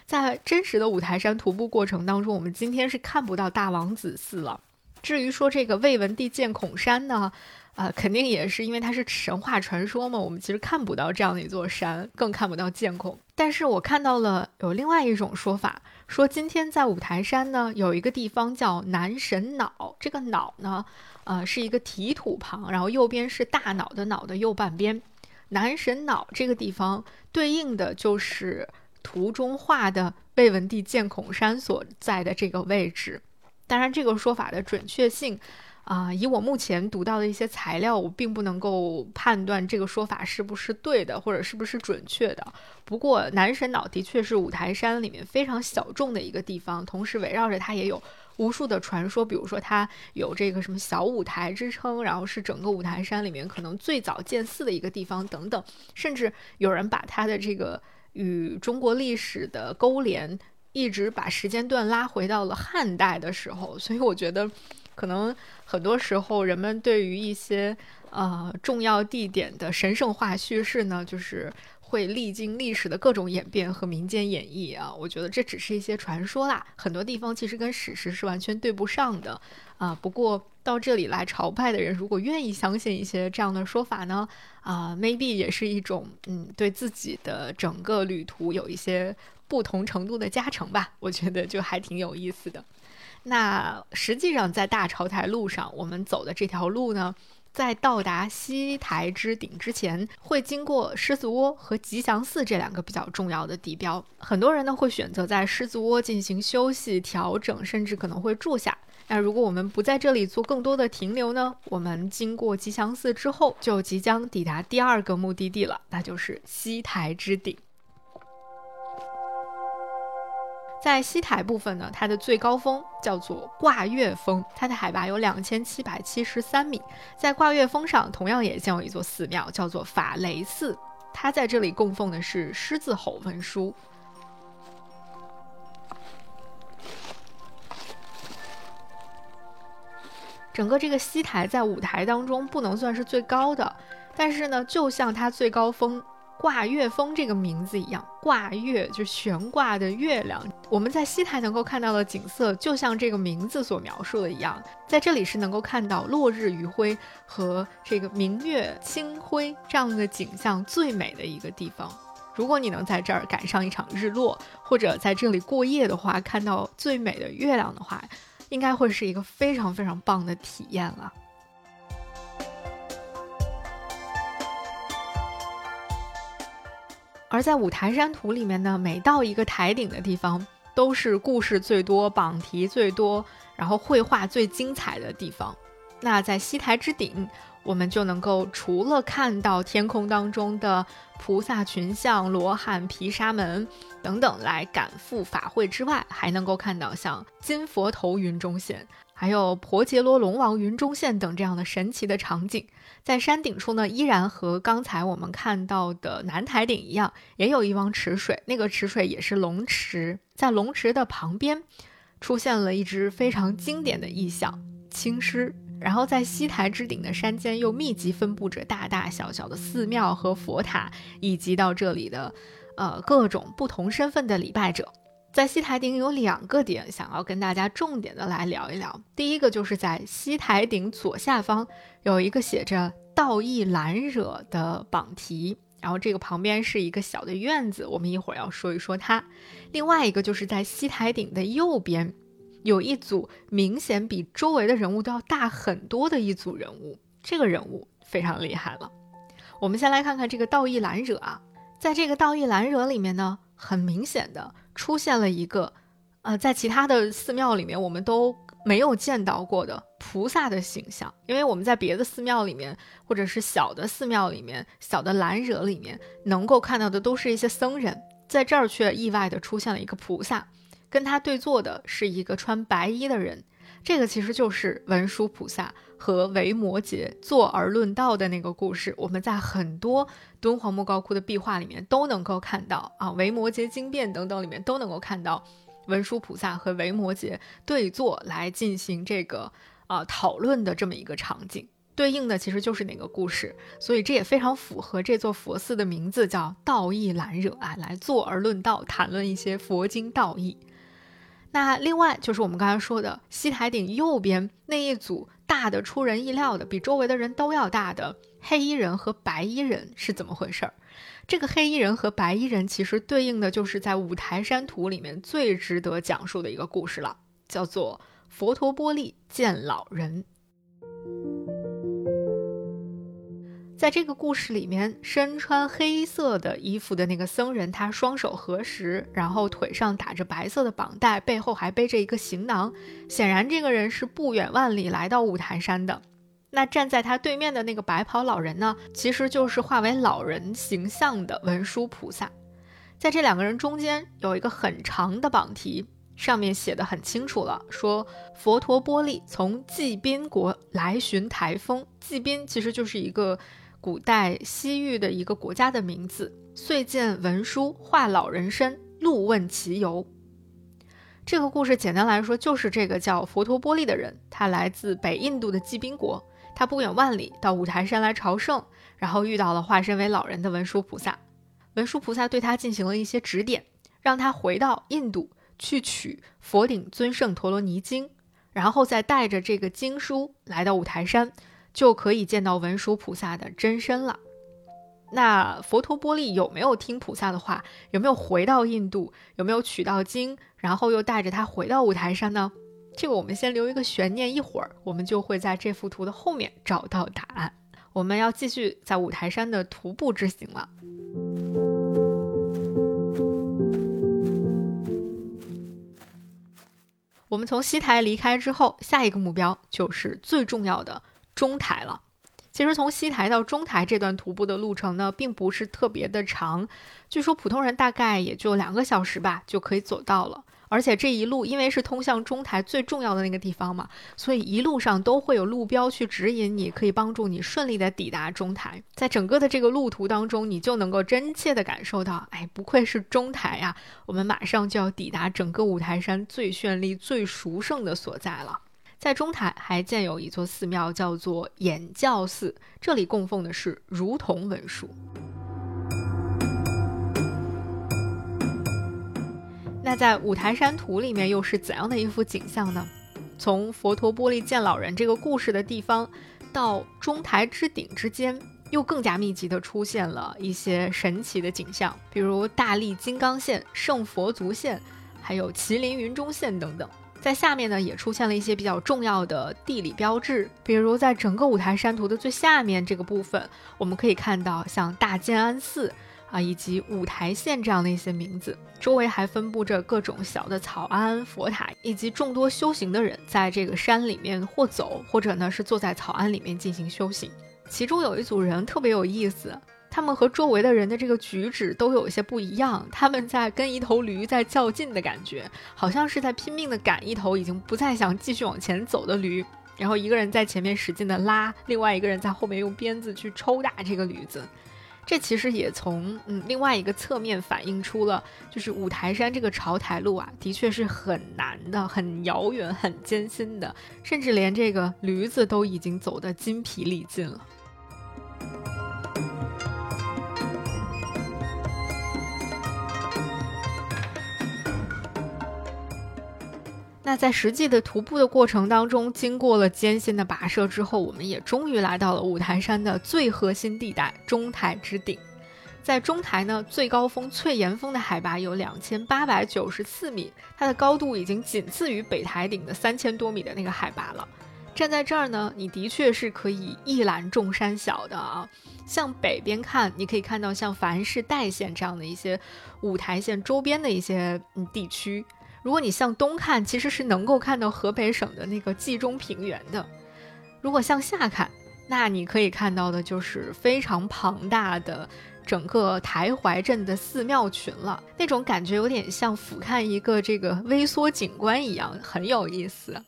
Speaker 1: 在真实的五台山徒步过程当中，我们今天是看不到大王子寺了。至于说这个魏文帝建孔山呢，呃，肯定也是因为它是神话传说嘛，我们其实看不到这样的一座山，更看不到建孔。但是我看到了有另外一种说法，说今天在五台山呢有一个地方叫南神脑，这个脑呢，呃，是一个提土旁，然后右边是大脑的脑的右半边，南神脑这个地方对应的就是。图中画的魏文帝建孔山所在的这个位置，当然这个说法的准确性，啊，以我目前读到的一些材料，我并不能够判断这个说法是不是对的，或者是不是准确的。不过南神岛的确是五台山里面非常小众的一个地方，同时围绕着它也有无数的传说，比如说它有这个什么小五台之称，然后是整个五台山里面可能最早建寺的一个地方等等，甚至有人把它的这个。与中国历史的勾连，一直把时间段拉回到了汉代的时候，所以我觉得，可能很多时候人们对于一些呃重要地点的神圣化叙事呢，就是会历经历史的各种演变和民间演绎啊。我觉得这只是一些传说啦，很多地方其实跟史实是完全对不上的啊。不过。到这里来朝拜的人，如果愿意相信一些这样的说法呢，啊，maybe 也是一种，嗯，对自己的整个旅途有一些不同程度的加成吧。我觉得就还挺有意思的。那实际上在大朝台路上，我们走的这条路呢，在到达西台之顶之前，会经过狮子窝和吉祥寺这两个比较重要的地标。很多人呢会选择在狮子窝进行休息、调整，甚至可能会住下。那如果我们不在这里做更多的停留呢？我们经过吉祥寺之后，就即将抵达第二个目的地了，那就是西台之顶。在西台部分呢，它的最高峰叫做挂月峰，它的海拔有两千七百七十三米。在挂月峰上，同样也建有一座寺庙，叫做法雷寺，它在这里供奉的是狮子吼文殊。整个这个西台在舞台当中不能算是最高的，但是呢，就像它最高峰挂月峰这个名字一样，挂月就悬挂的月亮。我们在西台能够看到的景色，就像这个名字所描述的一样，在这里是能够看到落日余晖和这个明月清辉这样的景象最美的一个地方。如果你能在这儿赶上一场日落，或者在这里过夜的话，看到最美的月亮的话。应该会是一个非常非常棒的体验了。而在五台山图里面呢，每到一个台顶的地方，都是故事最多、榜题最多、然后绘画最精彩的地方。那在西台之顶。我们就能够除了看到天空当中的菩萨群像、罗汉、毗沙门等等来赶赴法会之外，还能够看到像金佛头云中现，还有婆伽罗龙王云中现等这样的神奇的场景。在山顶处呢，依然和刚才我们看到的南台顶一样，也有一汪池水，那个池水也是龙池。在龙池的旁边，出现了一只非常经典的意象——青狮。然后在西台之顶的山间，又密集分布着大大小小的寺庙和佛塔，以及到这里的，呃，各种不同身份的礼拜者。在西台顶有两个点想要跟大家重点的来聊一聊。第一个就是在西台顶左下方有一个写着“道义兰惹”的榜题，然后这个旁边是一个小的院子，我们一会儿要说一说它。另外一个就是在西台顶的右边。有一组明显比周围的人物都要大很多的一组人物，这个人物非常厉害了。我们先来看看这个道义兰惹啊，在这个道义兰惹里面呢，很明显的出现了一个，呃，在其他的寺庙里面我们都没有见到过的菩萨的形象，因为我们在别的寺庙里面或者是小的寺庙里面、小的兰惹里面能够看到的都是一些僧人，在这儿却意外的出现了一个菩萨。跟他对坐的是一个穿白衣的人，这个其实就是文殊菩萨和维摩诘坐而论道的那个故事。我们在很多敦煌莫高窟的壁画里面都能够看到啊，维摩诘经变等等里面都能够看到文殊菩萨和维摩诘对坐来进行这个啊讨论的这么一个场景。对应的其实就是那个故事，所以这也非常符合这座佛寺的名字叫道义兰惹啊，来坐而论道，谈论一些佛经道义。那另外就是我们刚才说的西台顶右边那一组大的出人意料的，比周围的人都要大的黑衣人和白衣人是怎么回事儿？这个黑衣人和白衣人其实对应的就是在五台山图里面最值得讲述的一个故事了，叫做佛陀波利见老人。在这个故事里面，身穿黑色的衣服的那个僧人，他双手合十，然后腿上打着白色的绑带，背后还背着一个行囊。显然，这个人是不远万里来到五台山的。那站在他对面的那个白袍老人呢，其实就是化为老人形象的文殊菩萨。在这两个人中间有一个很长的榜题，上面写的很清楚了，说佛陀波利从济宾国来寻台风。济宾其实就是一个。古代西域的一个国家的名字，遂见文殊化老人身，路问其由。这个故事简单来说，就是这个叫佛陀波利的人，他来自北印度的济宾国，他不远万里到五台山来朝圣，然后遇到了化身为老人的文殊菩萨。文殊菩萨对他进行了一些指点，让他回到印度去取佛顶尊胜陀罗尼经，然后再带着这个经书来到五台山。就可以见到文殊菩萨的真身了。那佛陀波利有没有听菩萨的话？有没有回到印度？有没有取到经？然后又带着他回到五台山呢？这个我们先留一个悬念，一会儿我们就会在这幅图的后面找到答案。我们要继续在五台山的徒步之行了。我们从西台离开之后，下一个目标就是最重要的中台了。其实从西台到中台这段徒步的路程呢，并不是特别的长，据说普通人大概也就两个小时吧就可以走到了。而且这一路因为是通向中台最重要的那个地方嘛，所以一路上都会有路标去指引你，可以帮助你顺利的抵达中台。在整个的这个路途当中，你就能够真切的感受到，哎，不愧是中台呀，我们马上就要抵达整个五台山最绚丽、最殊胜的所在了。在中台还建有一座寺庙，叫做演教寺，这里供奉的是如同文殊。那在五台山图里面又是怎样的一幅景象呢？从佛陀玻璃见老人这个故事的地方，到中台之顶之间，又更加密集的出现了一些神奇的景象，比如大力金刚线、圣佛足线，还有麒麟云中线等等。在下面呢，也出现了一些比较重要的地理标志，比如在整个五台山图的最下面这个部分，我们可以看到像大建安寺。啊，以及五台县这样的一些名字，周围还分布着各种小的草庵、佛塔，以及众多修行的人在这个山里面或走，或者呢是坐在草庵里面进行修行。其中有一组人特别有意思，他们和周围的人的这个举止都有一些不一样，他们在跟一头驴在较劲的感觉，好像是在拼命的赶一头已经不再想继续往前走的驴，然后一个人在前面使劲的拉，另外一个人在后面用鞭子去抽打这个驴子。这其实也从嗯另外一个侧面反映出了，就是五台山这个朝台路啊，的确是很难的、很遥远、很艰辛的，甚至连这个驴子都已经走得筋疲力尽了。那在实际的徒步的过程当中，经过了艰辛的跋涉之后，我们也终于来到了五台山的最核心地带——中台之顶。在中台呢，最高峰翠岩峰的海拔有两千八百九十四米，它的高度已经仅次于北台顶的三千多米的那个海拔了。站在这儿呢，你的确是可以一览众山小的啊。向北边看，你可以看到像凡市代县这样的一些五台县周边的一些嗯地区。如果你向东看，其实是能够看到河北省的那个冀中平原的；如果向下看，那你可以看到的就是非常庞大的整个台怀镇的寺庙群了。那种感觉有点像俯瞰一个这个微缩景观一样，很有意思。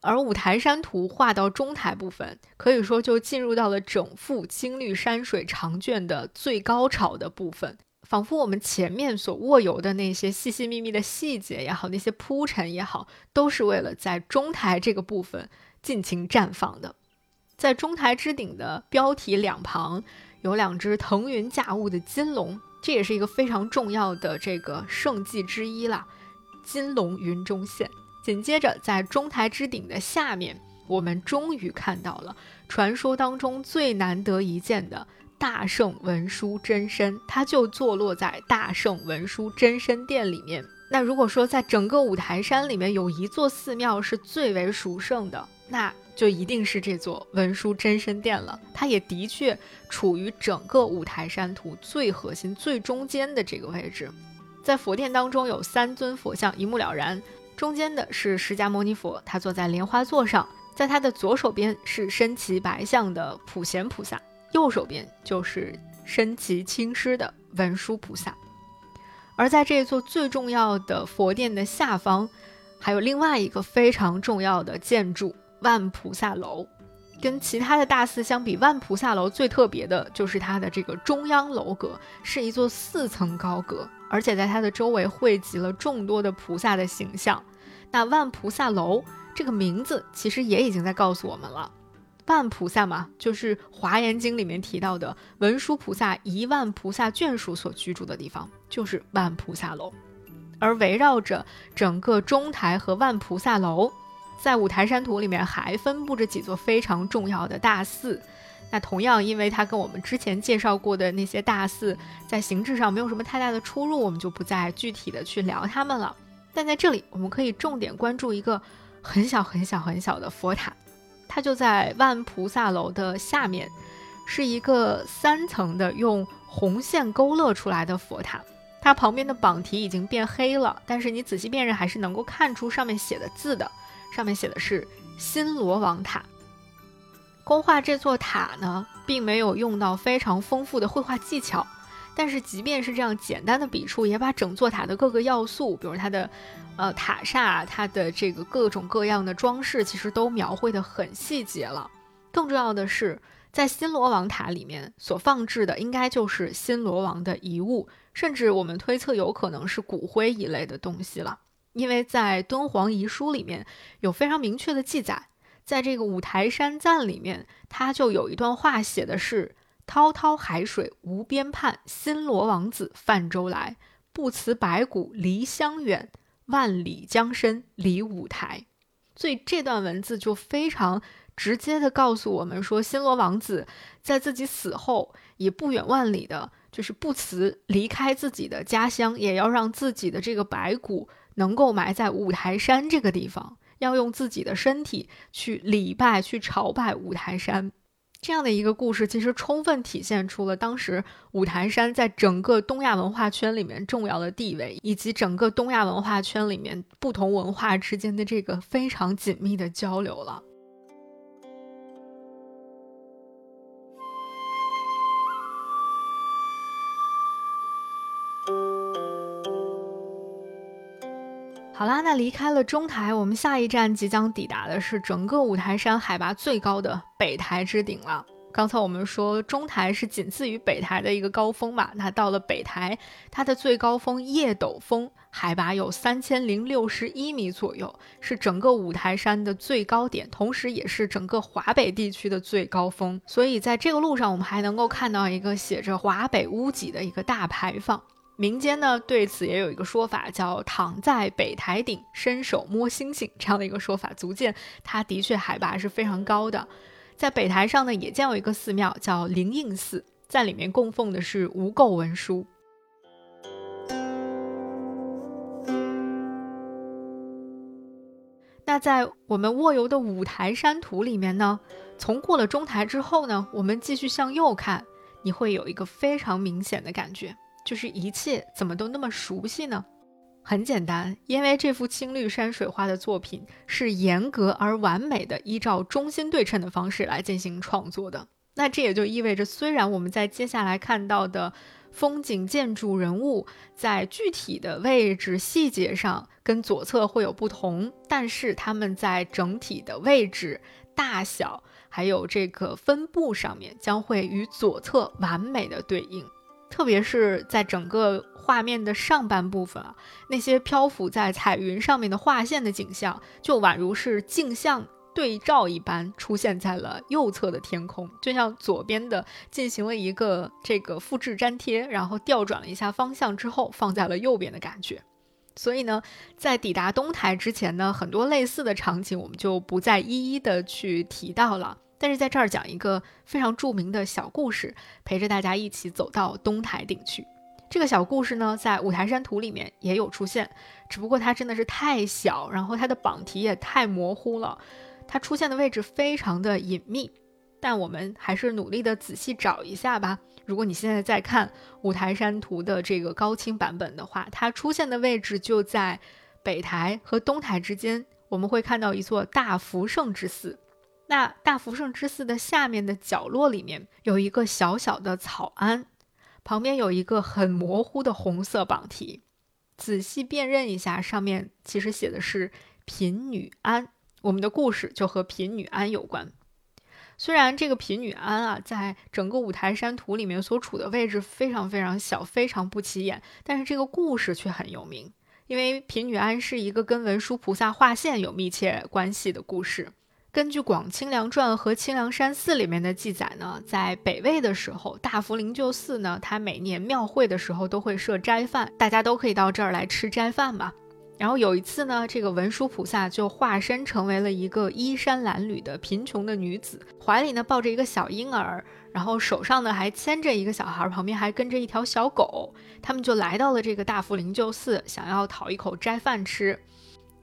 Speaker 1: 而五台山图画到中台部分，可以说就进入到了整幅青绿山水长卷的最高潮的部分。仿佛我们前面所握有的那些细细密密的细节也好，那些铺陈也好，都是为了在中台这个部分尽情绽放的。在中台之顶的标题两旁，有两只腾云驾雾的金龙，这也是一个非常重要的这个圣迹之一啦。金龙云中现。紧接着，在中台之顶的下面，我们终于看到了传说当中最难得一见的。大圣文殊真身，它就坐落在大圣文殊真身殿里面。那如果说在整个五台山里面有一座寺庙是最为殊胜的，那就一定是这座文殊真身殿了。它也的确处于整个五台山图最核心、最中间的这个位置。在佛殿当中有三尊佛像，一目了然。中间的是释迦牟尼佛，他坐在莲花座上，在他的左手边是身骑白象的普贤菩萨。右手边就是身骑青狮的文殊菩萨，而在这座最重要的佛殿的下方，还有另外一个非常重要的建筑——万菩萨楼。跟其他的大寺相比，万菩萨楼最特别的就是它的这个中央楼阁是一座四层高阁，而且在它的周围汇集了众多的菩萨的形象。那万菩萨楼这个名字其实也已经在告诉我们了。万菩萨嘛，就是《华严经》里面提到的文殊菩萨一万菩萨眷属所居住的地方，就是万菩萨楼。而围绕着整个中台和万菩萨楼，在五台山图里面还分布着几座非常重要的大寺。那同样，因为它跟我们之前介绍过的那些大寺在形制上没有什么太大的出入，我们就不再具体的去聊它们了。但在这里，我们可以重点关注一个。很小很小很小的佛塔，它就在万菩萨楼的下面，是一个三层的用红线勾勒出来的佛塔。它旁边的榜题已经变黑了，但是你仔细辨认还是能够看出上面写的字的。上面写的是新罗王塔。勾画这座塔呢，并没有用到非常丰富的绘画技巧。但是，即便是这样简单的笔触，也把整座塔的各个要素，比如它的，呃，塔刹，它的这个各种各样的装饰，其实都描绘的很细节了。更重要的是，在新罗王塔里面所放置的，应该就是新罗王的遗物，甚至我们推测有可能是骨灰一类的东西了。因为在敦煌遗书里面有非常明确的记载，在这个五台山赞里面，它就有一段话写的是。滔滔海水无边畔，新罗王子泛舟来。不辞白骨离乡远，万里江山离五台。所以这段文字就非常直接的告诉我们说，新罗王子在自己死后也不远万里的，就是不辞离开自己的家乡，也要让自己的这个白骨能够埋在五台山这个地方，要用自己的身体去礼拜、去朝拜五台山。这样的一个故事，其实充分体现出了当时五台山在整个东亚文化圈里面重要的地位，以及整个东亚文化圈里面不同文化之间的这个非常紧密的交流了。好啦，那离开了中台，我们下一站即将抵达的是整个五台山海拔最高的北台之顶了。刚才我们说中台是仅次于北台的一个高峰嘛，那到了北台，它的最高峰叶斗峰海拔有三千零六十一米左右，是整个五台山的最高点，同时也是整个华北地区的最高峰。所以在这个路上，我们还能够看到一个写着“华北屋脊”的一个大牌坊。民间呢对此也有一个说法，叫“躺在北台顶，伸手摸星星”这样的一个说法，足见它的确海拔是非常高的。在北台上呢，也建有一个寺庙，叫灵应寺，在里面供奉的是无垢文殊。那在我们卧游的五台山图里面呢，从过了中台之后呢，我们继续向右看，你会有一个非常明显的感觉。就是一切怎么都那么熟悉呢？很简单，因为这幅青绿山水画的作品是严格而完美的依照中心对称的方式来进行创作的。那这也就意味着，虽然我们在接下来看到的风景、建筑、人物在具体的位置细节上跟左侧会有不同，但是他们在整体的位置、大小还有这个分布上面将会与左侧完美的对应。特别是在整个画面的上半部分啊，那些漂浮在彩云上面的画线的景象，就宛如是镜像对照一般，出现在了右侧的天空，就像左边的进行了一个这个复制粘贴，然后调转了一下方向之后，放在了右边的感觉。所以呢，在抵达东台之前呢，很多类似的场景我们就不再一一的去提到了。但是在这儿讲一个非常著名的小故事，陪着大家一起走到东台顶去。这个小故事呢，在五台山图里面也有出现，只不过它真的是太小，然后它的榜题也太模糊了，它出现的位置非常的隐秘。但我们还是努力的仔细找一下吧。如果你现在在看五台山图的这个高清版本的话，它出现的位置就在北台和东台之间，我们会看到一座大福圣之寺。那大福圣之寺的下面的角落里面有一个小小的草庵，旁边有一个很模糊的红色榜题，仔细辨认一下，上面其实写的是贫女庵。我们的故事就和贫女庵有关。虽然这个贫女庵啊，在整个五台山图里面所处的位置非常非常小，非常不起眼，但是这个故事却很有名，因为贫女庵是一个跟文殊菩萨画线有密切关系的故事。根据《广清凉传》和清凉山寺里面的记载呢，在北魏的时候，大福灵鹫寺呢，它每年庙会的时候都会设斋饭，大家都可以到这儿来吃斋饭嘛。然后有一次呢，这个文殊菩萨就化身成为了一个衣衫褴褛的贫穷的女子，怀里呢抱着一个小婴儿，然后手上呢还牵着一个小孩，旁边还跟着一条小狗，他们就来到了这个大福灵鹫寺，想要讨一口斋饭吃。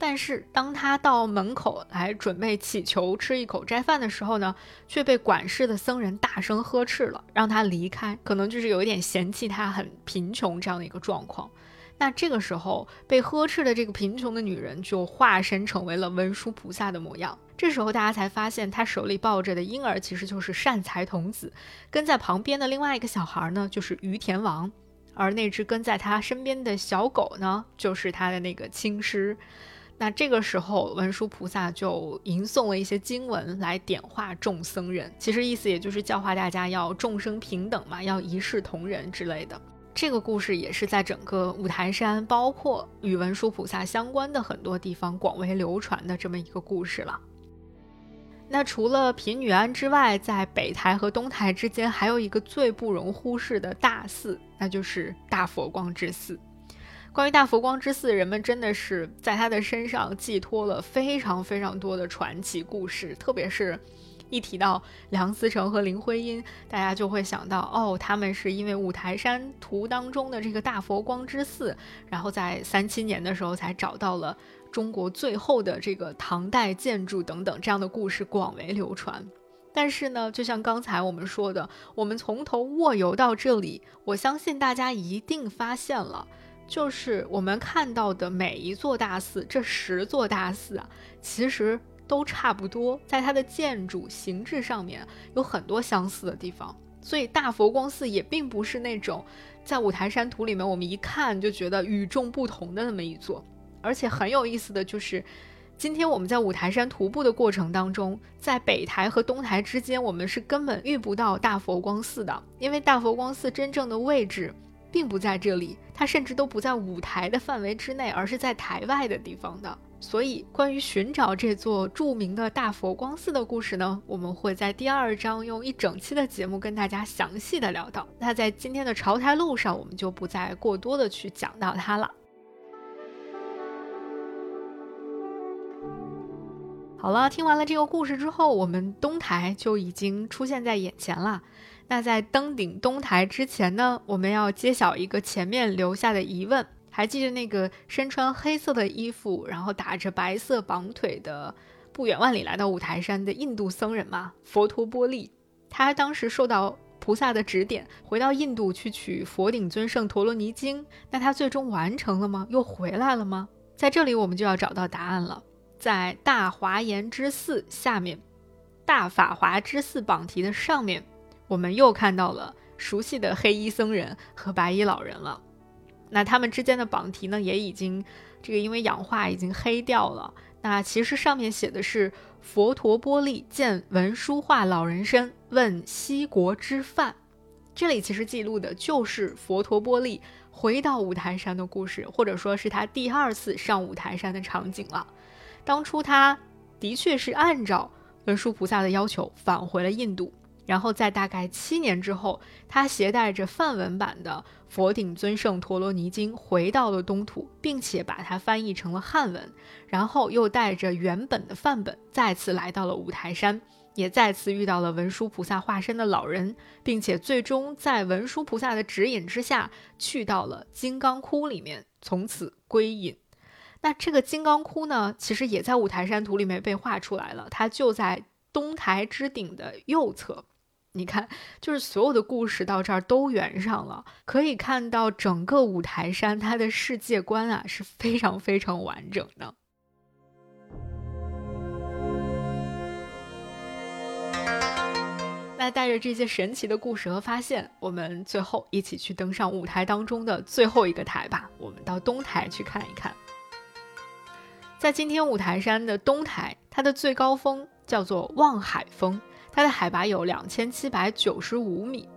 Speaker 1: 但是当他到门口来准备祈求吃一口斋饭的时候呢，却被管事的僧人大声呵斥了，让他离开，可能就是有一点嫌弃他很贫穷这样的一个状况。那这个时候被呵斥的这个贫穷的女人就化身成为了文殊菩萨的模样。这时候大家才发现，她手里抱着的婴儿其实就是善财童子，跟在旁边的另外一个小孩呢就是于田王，而那只跟在他身边的小狗呢就是他的那个亲师。那这个时候，文殊菩萨就吟诵了一些经文来点化众僧人，其实意思也就是教化大家要众生平等嘛，要一视同仁之类的。这个故事也是在整个五台山，包括与文殊菩萨相关的很多地方广为流传的这么一个故事了。那除了贫女庵之外，在北台和东台之间还有一个最不容忽视的大寺，那就是大佛光之寺。关于大佛光之寺，人们真的是在他的身上寄托了非常非常多的传奇故事。特别是，一提到梁思成和林徽因，大家就会想到，哦，他们是因为五台山图当中的这个大佛光之寺，然后在三七年的时候才找到了中国最后的这个唐代建筑等等这样的故事广为流传。但是呢，就像刚才我们说的，我们从头卧游到这里，我相信大家一定发现了。就是我们看到的每一座大寺，这十座大寺啊，其实都差不多，在它的建筑形制上面有很多相似的地方。所以大佛光寺也并不是那种在五台山图里面我们一看就觉得与众不同的那么一座。而且很有意思的就是，今天我们在五台山徒步的过程当中，在北台和东台之间，我们是根本遇不到大佛光寺的，因为大佛光寺真正的位置。并不在这里，它甚至都不在舞台的范围之内，而是在台外的地方的。所以，关于寻找这座著名的大佛光寺的故事呢，我们会在第二章用一整期的节目跟大家详细的聊到。那在今天的朝台路上，我们就不再过多的去讲到它了。好了，听完了这个故事之后，我们东台就已经出现在眼前了。那在登顶东台之前呢，我们要揭晓一个前面留下的疑问。还记得那个身穿黑色的衣服，然后打着白色绑腿的不远万里来到五台山的印度僧人吗？佛陀波利，他当时受到菩萨的指点，回到印度去取佛顶尊胜陀罗尼经。那他最终完成了吗？又回来了吗？在这里我们就要找到答案了。在大华严之寺下面，大法华之寺榜题的上面。我们又看到了熟悉的黑衣僧人和白衣老人了，那他们之间的榜题呢，也已经这个因为氧化已经黑掉了。那其实上面写的是佛陀波利见文殊化老人身，问西国之犯。这里其实记录的就是佛陀波利回到五台山的故事，或者说是他第二次上五台山的场景了。当初他的确是按照文殊菩萨的要求返回了印度。然后在大概七年之后，他携带着梵文版的《佛顶尊胜陀罗尼经》回到了东土，并且把它翻译成了汉文。然后又带着原本的范本，再次来到了五台山，也再次遇到了文殊菩萨化身的老人，并且最终在文殊菩萨的指引之下，去到了金刚窟里面，从此归隐。那这个金刚窟呢，其实也在五台山图里面被画出来了，它就在东台之顶的右侧。你看，就是所有的故事到这儿都圆上了，可以看到整个五台山它的世界观啊是非常非常完整的。那带着这些神奇的故事和发现，我们最后一起去登上舞台当中的最后一个台吧。我们到东台去看一看，在今天五台山的东台，它的最高峰叫做望海峰。它的海拔有两千七百九十五米，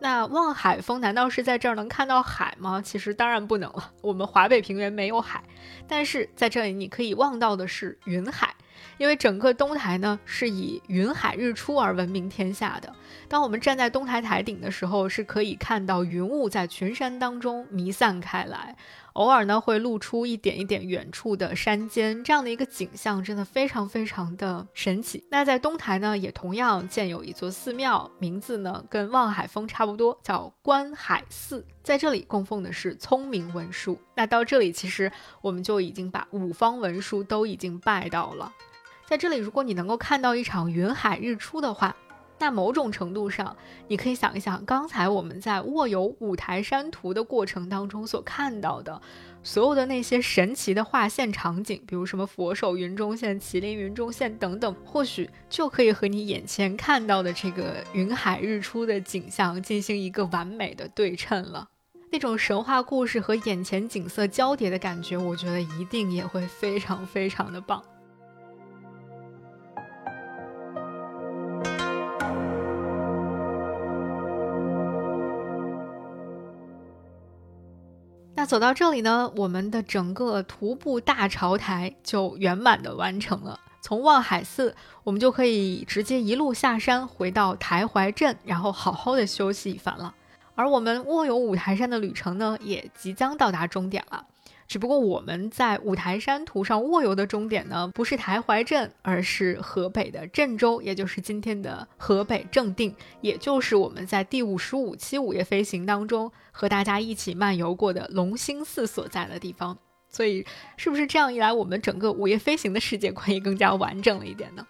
Speaker 1: 那望海峰难道是在这儿能看到海吗？其实当然不能了，我们华北平原没有海，但是在这里你可以望到的是云海，因为整个东台呢是以云海日出而闻名天下的。当我们站在东台台顶的时候，是可以看到云雾在群山当中弥散开来。偶尔呢会露出一点一点远处的山间，这样的一个景象真的非常非常的神奇。那在东台呢，也同样建有一座寺庙，名字呢跟望海峰差不多，叫观海寺，在这里供奉的是聪明文殊。那到这里，其实我们就已经把五方文殊都已经拜到了。在这里，如果你能够看到一场云海日出的话，那某种程度上，你可以想一想，刚才我们在握有五台山图的过程当中所看到的，所有的那些神奇的画线场景，比如什么佛手云中线、麒麟云中线等等，或许就可以和你眼前看到的这个云海日出的景象进行一个完美的对称了。那种神话故事和眼前景色交叠的感觉，我觉得一定也会非常非常的棒。走到这里呢，我们的整个徒步大朝台就圆满的完成了。从望海寺，我们就可以直接一路下山回到台怀镇，然后好好的休息一番了。而我们卧游五台山的旅程呢，也即将到达终点了。只不过我们在五台山图上卧游的终点呢，不是台怀镇，而是河北的郑州，也就是今天的河北正定，也就是我们在第五十五期午夜飞行当中和大家一起漫游过的龙兴寺所在的地方。所以，是不是这样一来，我们整个午夜飞行的世界观也更加完整了一点呢？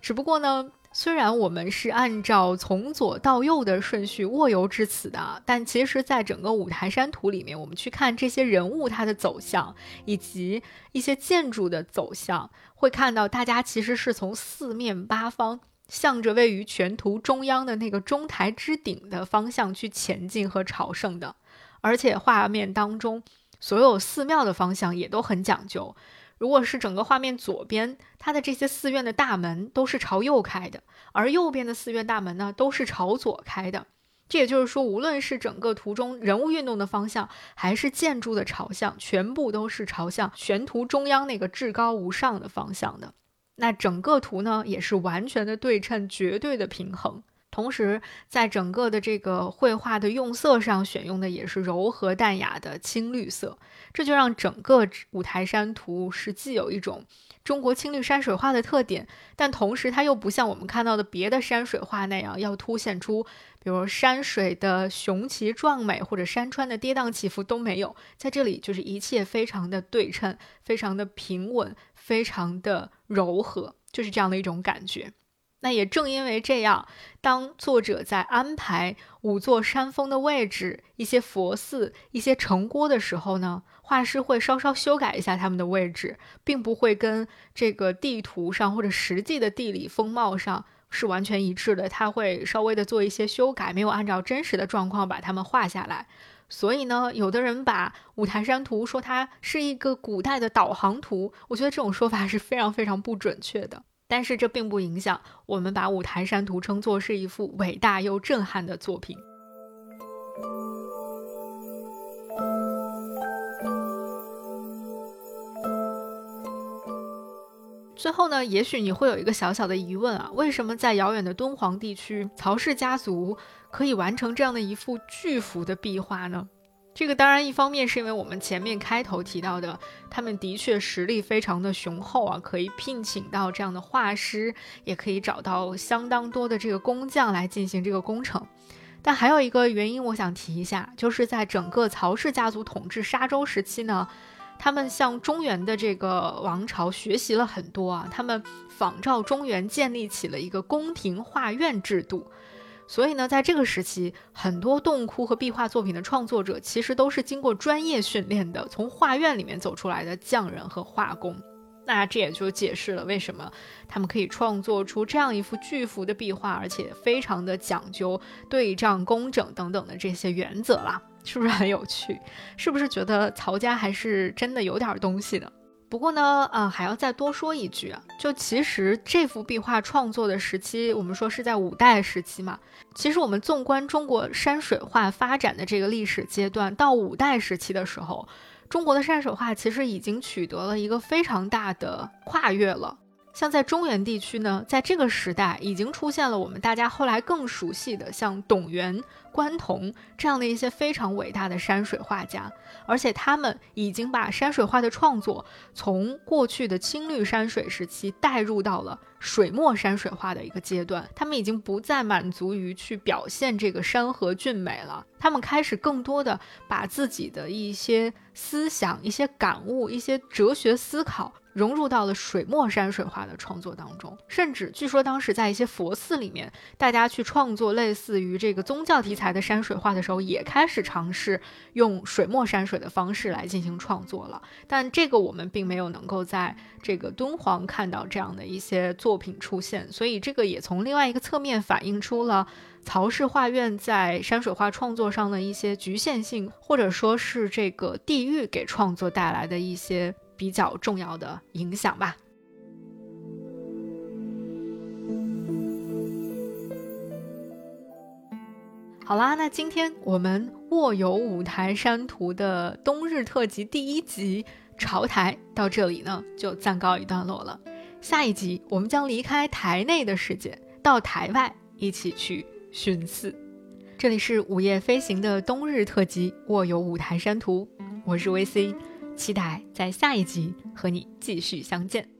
Speaker 1: 只不过呢。虽然我们是按照从左到右的顺序卧游至此的，但其实，在整个五台山图里面，我们去看这些人物它的走向，以及一些建筑的走向，会看到大家其实是从四面八方，向着位于全图中央的那个中台之顶的方向去前进和朝圣的。而且画面当中所有寺庙的方向也都很讲究。如果是整个画面左边，它的这些寺院的大门都是朝右开的，而右边的寺院大门呢，都是朝左开的。这也就是说，无论是整个图中人物运动的方向，还是建筑的朝向，全部都是朝向全图中央那个至高无上的方向的。那整个图呢，也是完全的对称，绝对的平衡。同时，在整个的这个绘画的用色上，选用的也是柔和淡雅的青绿色，这就让整个五台山图是既有一种中国青绿山水画的特点，但同时它又不像我们看到的别的山水画那样要凸显出，比如山水的雄奇壮美或者山川的跌宕起伏都没有，在这里就是一切非常的对称，非常的平稳，非常的柔和，就是这样的一种感觉。那也正因为这样，当作者在安排五座山峰的位置、一些佛寺、一些城郭的时候呢，画师会稍稍修改一下他们的位置，并不会跟这个地图上或者实际的地理风貌上是完全一致的。他会稍微的做一些修改，没有按照真实的状况把它们画下来。所以呢，有的人把五台山图说它是一个古代的导航图，我觉得这种说法是非常非常不准确的。但是这并不影响我们把五台山图称作是一幅伟大又震撼的作品。最后呢，也许你会有一个小小的疑问啊，为什么在遥远的敦煌地区，曹氏家族可以完成这样的一幅巨幅的壁画呢？这个当然，一方面是因为我们前面开头提到的，他们的确实力非常的雄厚啊，可以聘请到这样的画师，也可以找到相当多的这个工匠来进行这个工程。但还有一个原因，我想提一下，就是在整个曹氏家族统治沙州时期呢，他们向中原的这个王朝学习了很多啊，他们仿照中原建立起了一个宫廷画院制度。所以呢，在这个时期，很多洞窟和壁画作品的创作者其实都是经过专业训练的，从画院里面走出来的匠人和画工。那这也就解释了为什么他们可以创作出这样一幅巨幅的壁画，而且非常的讲究对仗工整等等的这些原则啦，是不是很有趣？是不是觉得曹家还是真的有点东西的？不过呢，啊，还要再多说一句啊，就其实这幅壁画创作的时期，我们说是在五代时期嘛。其实我们纵观中国山水画发展的这个历史阶段，到五代时期的时候，中国的山水画其实已经取得了一个非常大的跨越了。像在中原地区呢，在这个时代已经出现了我们大家后来更熟悉的像董源。关同这样的一些非常伟大的山水画家，而且他们已经把山水画的创作从过去的青绿山水时期带入到了水墨山水画的一个阶段。他们已经不再满足于去表现这个山河俊美了，他们开始更多的把自己的一些思想、一些感悟、一些哲学思考。融入到了水墨山水画的创作当中，甚至据说当时在一些佛寺里面，大家去创作类似于这个宗教题材的山水画的时候，也开始尝试用水墨山水的方式来进行创作了。但这个我们并没有能够在这个敦煌看到这样的一些作品出现，所以这个也从另外一个侧面反映出了曹氏画院在山水画创作上的一些局限性，或者说是这个地域给创作带来的一些。比较重要的影响吧。好啦，那今天我们卧游五台山图的冬日特辑第一集朝台到这里呢，就暂告一段落了。下一集我们将离开台内的世界，到台外一起去寻寺。这里是午夜飞行的冬日特辑卧游五台山图，我是 VC。期待在下一集和你继续相见。